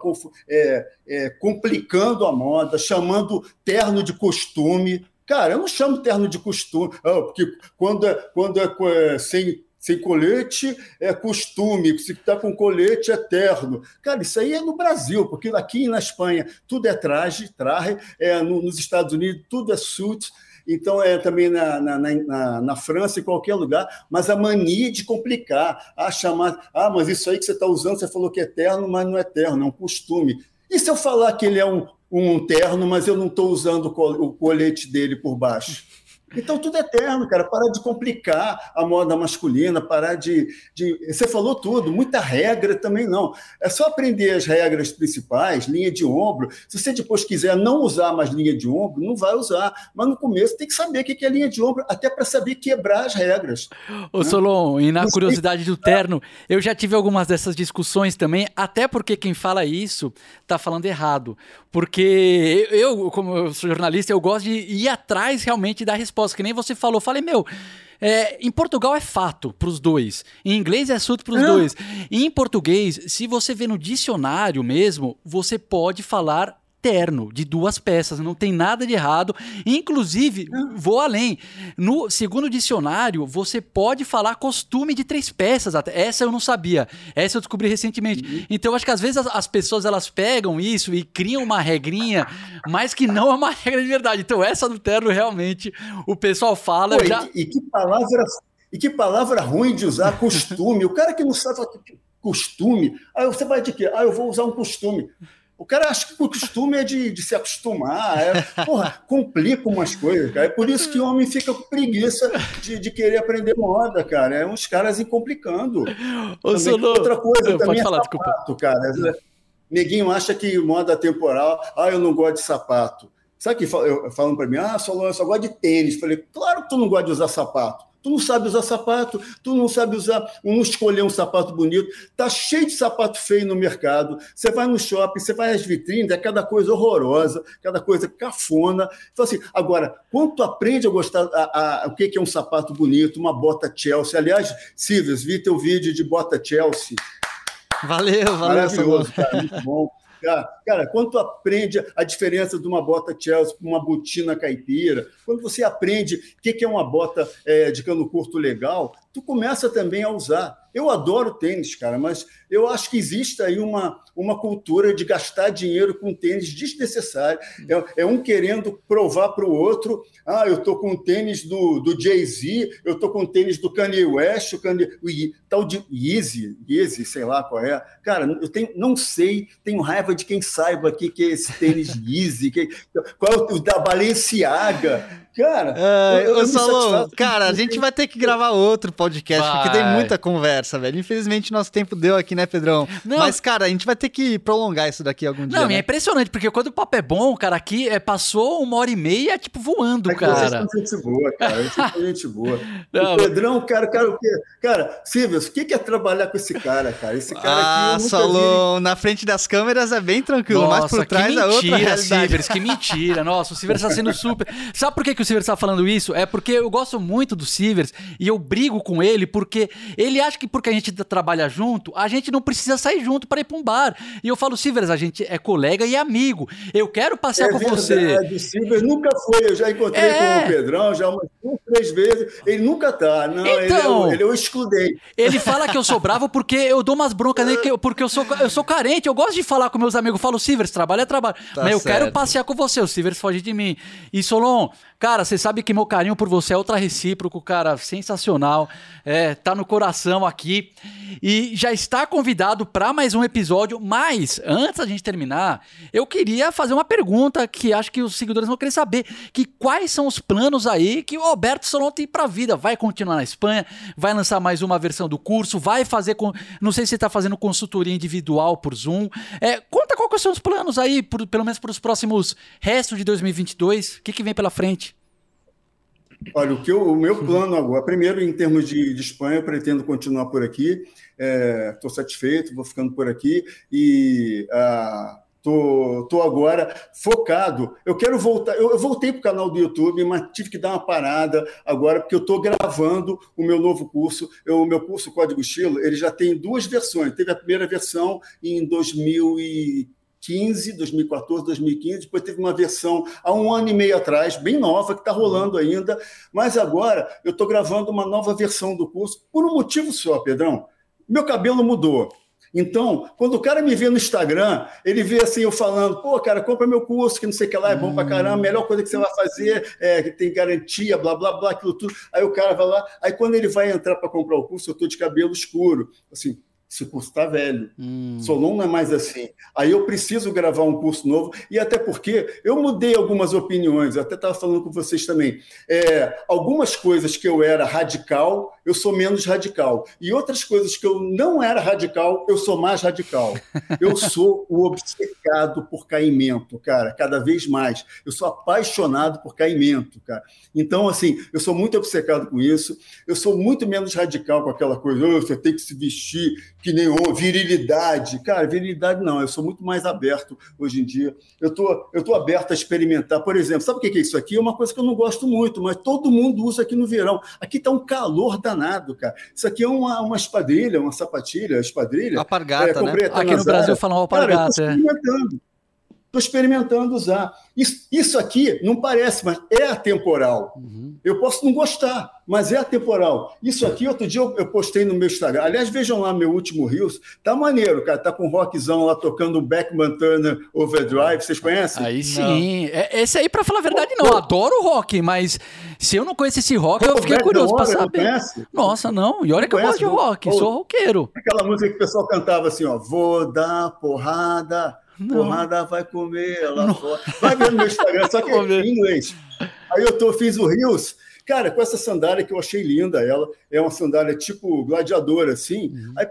é, é, complicando a moda, chamando terno de costume. Cara, eu não chamo terno de costume, oh, porque quando é, quando é, é sem sem colete é costume, se está com colete é terno. Cara, isso aí é no Brasil, porque aqui na Espanha tudo é traje, traje, é, no, nos Estados Unidos tudo é suit, então é também na, na, na, na, França, em qualquer lugar, mas a mania de complicar, a chamar, ah, mas isso aí que você está usando, você falou que é terno, mas não é terno, é um costume. E se eu falar que ele é um, um terno, mas eu não estou usando o colete dele por baixo? Então, tudo é eterno, cara. Parar de complicar a moda masculina, parar de, de. Você falou tudo, muita regra também não. É só aprender as regras principais, linha de ombro. Se você depois quiser não usar mais linha de ombro, não vai usar. Mas no começo tem que saber o que é linha de ombro, até para saber quebrar as regras. Ô, né? Solon, e na curiosidade do terno, eu já tive algumas dessas discussões também, até porque quem fala isso está falando errado. Porque eu, como eu sou jornalista, eu gosto de ir atrás realmente da resposta que nem você falou. Falei, meu, é, em Portugal é fato para os dois. Em inglês é suto para os dois. E em português, se você vê no dicionário mesmo, você pode falar terno de duas peças, não tem nada de errado. Inclusive, vou além. No segundo dicionário, você pode falar costume de três peças. Essa eu não sabia. Essa eu descobri recentemente. Uhum. Então, acho que às vezes as, as, pessoas elas pegam isso e criam uma regrinha, mas que não é uma regra de verdade. Então, essa do terno realmente o pessoal fala. Pô, já... e, e, que palavra e que palavra ruim de usar costume. o cara que não sabe costume, aí você vai de quê? Ah, eu vou usar um costume. O cara acha que o costume é de, de se acostumar. É, porra, complica umas coisas, cara. É por isso que o homem fica com preguiça de, de querer aprender moda, cara. É uns caras incomplicando. Também, outra coisa eu, também é falar, sapato, desculpa. cara. Neguinho acha que moda temporal, ah, eu não gosto de sapato. Sabe que falam para mim, ah, Solon, eu só gosto de tênis. Falei, claro que tu não gosta de usar sapato. Tu não sabe usar sapato, tu não sabe usar, não escolher um sapato bonito. Tá cheio de sapato feio no mercado. Você vai no shopping, você vai às vitrines, é cada coisa horrorosa, cada coisa cafona. Então, assim, agora, quando tu aprende a gostar a, a, o que é um sapato bonito, uma bota Chelsea. Aliás, Silvius, vi teu vídeo de bota Chelsea. Valeu, valeu. Maravilhoso, cara, muito bom. Cara, quando tu aprende a diferença de uma bota Chelsea para uma botina caipira, quando você aprende o que é uma bota é, de cano curto legal, tu começa também a usar. Eu adoro tênis, cara, mas eu acho que existe aí uma, uma cultura de gastar dinheiro com tênis desnecessário. É, é um querendo provar para o outro: ah, eu estou com tênis do, do Jay-Z, eu estou com tênis do Kanye West, o, Kanye, o tal de Yeezy, Yeezy, sei lá qual é. Cara, eu tenho, não sei, tenho raiva de quem saiba aqui que é esse tênis Yeezy, que, qual é o da Balenciaga Cara, uh, eu, eu Salom, cara, a gente vai ter que gravar outro podcast, vai. porque tem muita conversa, velho. Infelizmente, nosso tempo deu aqui, né, Pedrão? Não. Mas, cara, a gente vai ter que prolongar isso daqui algum dia. Não, né? é impressionante, porque quando o papo é bom, cara, aqui é, passou uma hora e meia, tipo, voando, é cara. Vocês são gente boa, cara. Vocês são gente boa. Não, o Pedrão, cara, cara, o quê? Cara, Silvio, o que é trabalhar com esse cara, cara? Esse cara ah, aqui. Ah, Salom, vi... na frente das câmeras é bem tranquilo, Nossa, mas por trás mentira, é outra realidade. Sivers, que mentira. Nossa, o Sivers está sendo super. Sabe por que, que o Sivers está falando isso? É porque eu gosto muito do Sivers e eu brigo com ele porque ele acha que porque a gente trabalha junto, a gente não precisa sair junto para ir para um bar. E eu falo, Sivers, a gente é colega e amigo. Eu quero passear é com verdade, você. O Sivers nunca foi. Eu já encontrei é... com o Pedrão já umas duas, três vezes. Ele nunca tá. Não, então, ele, é o, ele é o excludente. Ele fala que eu sou bravo porque eu dou umas broncas nele, porque eu sou, eu sou carente. Eu gosto de falar com meus amigos. Eu falo, Sivers, trabalho é trabalho. Tá Mas eu certo. quero passear com você. O Sivers foge de mim. E Solon, Cara, você sabe que meu carinho por você é outra recíproco, cara, sensacional. É, tá no coração aqui. E já está convidado para mais um episódio. Mas, antes da gente terminar, eu queria fazer uma pergunta que acho que os seguidores vão querer saber. Que quais são os planos aí que o Alberto Solon tem pra vida? Vai continuar na Espanha? Vai lançar mais uma versão do curso? Vai fazer com. Não sei se você tá fazendo consultoria individual por Zoom. É, conta quais são os planos aí, por, pelo menos para os próximos restos de 2022. O que, que vem pela frente? Olha, o, que eu, o meu plano agora, primeiro, em termos de, de Espanha, eu pretendo continuar por aqui. Estou é, satisfeito, vou ficando por aqui e estou ah, agora focado. Eu quero voltar. Eu, eu voltei para o canal do YouTube, mas tive que dar uma parada agora, porque eu estou gravando o meu novo curso. Eu, o meu curso Código Estilo, ele já tem duas versões. Teve a primeira versão em 2015. 2015, 2014, 2015, depois teve uma versão há um ano e meio atrás, bem nova, que está rolando ainda, mas agora eu estou gravando uma nova versão do curso por um motivo só, Pedrão. Meu cabelo mudou. Então, quando o cara me vê no Instagram, ele vê assim, eu falando, pô, cara, compra meu curso, que não sei o que lá, é bom pra caramba, a melhor coisa que você vai fazer é que tem garantia, blá, blá, blá, aquilo tudo. Aí o cara vai lá, aí quando ele vai entrar para comprar o curso, eu estou de cabelo escuro. Assim, esse curso está velho. Hum. Solon não é mais assim. Aí eu preciso gravar um curso novo, e até porque eu mudei algumas opiniões, eu até estava falando com vocês também. É, algumas coisas que eu era radical, eu sou menos radical. E outras coisas que eu não era radical, eu sou mais radical. Eu sou o obcecado por caimento, cara, cada vez mais. Eu sou apaixonado por caimento, cara. Então, assim, eu sou muito obcecado com isso, eu sou muito menos radical com aquela coisa, oh, você tem que se vestir que nem virilidade. Cara, virilidade não, eu sou muito mais aberto hoje em dia. Eu tô, eu tô aberto a experimentar. Por exemplo, sabe o que é isso aqui? É uma coisa que eu não gosto muito, mas todo mundo usa aqui no verão. Aqui tá um calor danado, cara. Isso aqui é uma, uma espadrilha, uma sapatilha, espadrilha. Alpargata, é, né? Aqui no Brasil falam alpargata. Cara, eu tô experimentando. Estou experimentando usar. Isso, isso aqui não parece, mas é atemporal. Uhum. Eu posso não gostar, mas é atemporal. Isso aqui, outro dia eu, eu, postei no meu Instagram. Aliás, vejam lá meu último Reels. Tá maneiro, cara. Tá com um rockzão lá tocando um Beckman Turner Overdrive. Vocês conhecem? Aí sim. É, esse aí, para falar a verdade, não. Eu adoro rock, mas se eu não conheço esse rock, Pô, eu fiquei curioso para saber. Nossa, não. E olha não que eu gosto de rock. Sou roqueiro. Aquela música que o pessoal cantava assim, ó. Vou dar porrada não. Porrada vai comer lá não. fora. Vai ver no meu Instagram, só que é em inglês. Aí eu tô, fiz o Rios, cara, com essa sandália que eu achei linda, ela é uma sandália tipo gladiadora, assim. Uhum. Aí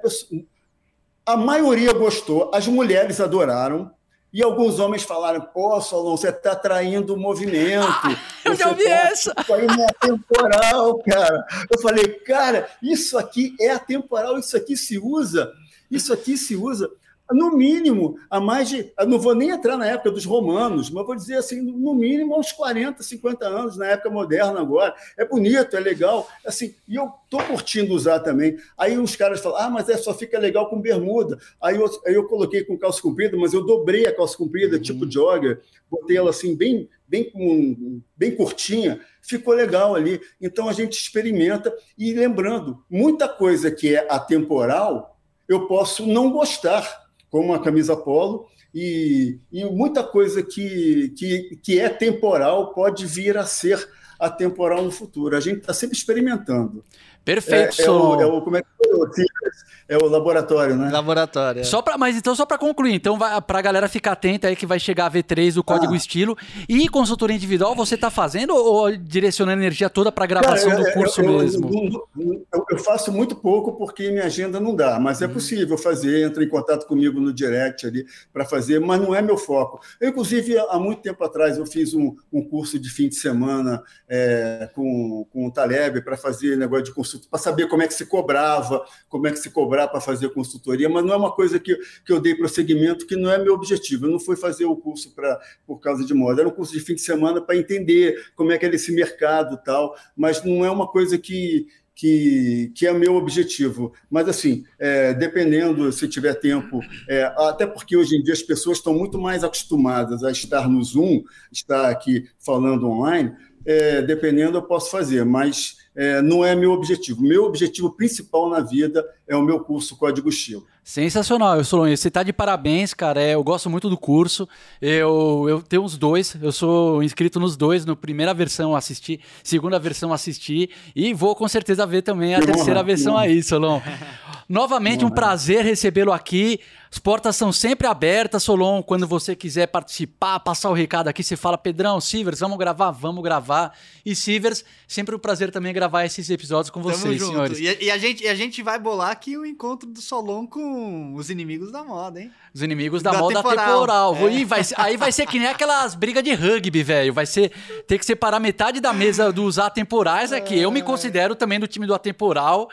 a maioria gostou, as mulheres adoraram. E alguns homens falaram: pô, Solon, você está traindo o movimento. Ah, eu já ouvi tá essa. Traindo a temporal, cara. Eu falei: cara, isso aqui é atemporal, isso aqui se usa, isso aqui se usa no mínimo, a mais de. não vou nem entrar na época dos romanos, mas vou dizer assim, no mínimo, uns 40, 50 anos, na época moderna agora. É bonito, é legal. assim E eu estou curtindo usar também. Aí uns caras falam, ah, mas é, só fica legal com bermuda. Aí eu, aí eu coloquei com calça comprida, mas eu dobrei a calça comprida, uhum. tipo jogger, botei ela assim, bem, bem, bem curtinha, ficou legal ali. Então a gente experimenta. E lembrando, muita coisa que é atemporal, eu posso não gostar como a camisa polo, e, e muita coisa que, que, que é temporal pode vir a ser atemporal no futuro. A gente está sempre experimentando. Perfeito, é, é, o, Solon. é o como é que é o? É o laboratório, né? Laboratório. é. Só pra, mas então, só para concluir, então, vai, pra galera ficar atenta aí que vai chegar a V3 do Código Ah. Estilo. E consultoria individual, você tá fazendo ou, direcionando energia toda pra gravação Cara, do eu- curso eu, eu- mesmo? eu- eu- faço muito pouco porque minha agenda não dá, mas é possível fazer. Entra em contato comigo no direct ali para fazer, mas não é meu foco. Eu, inclusive, há muito tempo atrás, eu fiz um, um curso de fim de semana é, com, com o Taleb para fazer negócio de consulta, para saber como é que se cobrava, como é que se cobrar para fazer consultoria, mas não é uma coisa que, que eu dei prosseguimento, que não é meu objetivo. Eu não fui fazer o curso pra, por causa de moda, era um curso de fim de semana para entender como é que era esse mercado tal, mas não é uma coisa que, que, que é meu objetivo. Mas, assim, é, dependendo, se tiver tempo, é, até porque hoje em dia as pessoas estão muito mais acostumadas a estar no Zoom, estar aqui falando online, é, dependendo, eu posso fazer, mas é, não é meu objetivo. Meu objetivo principal na vida é o meu curso Código Estilo. Sensacional, eu sou Você tá de parabéns, cara. É, eu gosto muito do curso. Eu, eu tenho os dois. Eu sou inscrito nos dois. No primeira versão assisti, segunda versão assisti e vou com certeza ver também a Que honra, terceira que versão honra. aí, Solon. Novamente um prazer recebê-lo aqui. As portas são sempre abertas, Solon. Quando você quiser participar, passar o recado aqui, você fala, Pedrão, Sivers, vamos gravar? Vamos gravar. E Sivers, sempre um prazer também gravar esses episódios com Tamo vocês, junto. senhores. E, e a gente, e a gente vai bolar aqui o encontro do Solon com os inimigos da moda, hein? Os inimigos da, Da moda temporal. temporal. É. Vai ser- aí vai ser que nem aquelas brigas de rugby, velho. Vai ser ter que separar metade da mesa dos atemporais aqui. Eu me considero também do time do atemporal,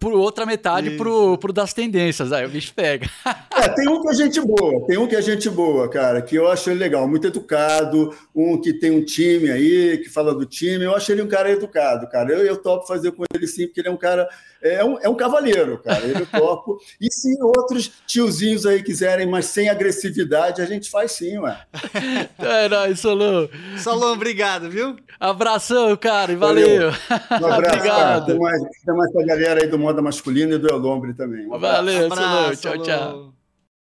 por outra metade pro, pro das tendências. Aí o bicho pega. É, tem um que é gente boa, tem um que é gente boa, cara, que eu acho ele legal, muito educado, um que tem um time aí, que fala do time, eu acho ele um cara educado, cara. Eu, eu topo fazer com ele sim, porque ele é um cara, é um, é um cavaleiro, cara, ele eu topo. E se outros tiozinhos aí quiserem, mas sem agressividade, a gente faz sim, ué. É nóis, Solon. Solon, obrigado, viu? Abração, cara, e valeu. Um abraço, cara. Obrigado. Tem mais, tem mais pra galera aí do Moda Masculina e do Elombre também. Um abraço. Valeu, Solon. Abraço, Tchau, tchau.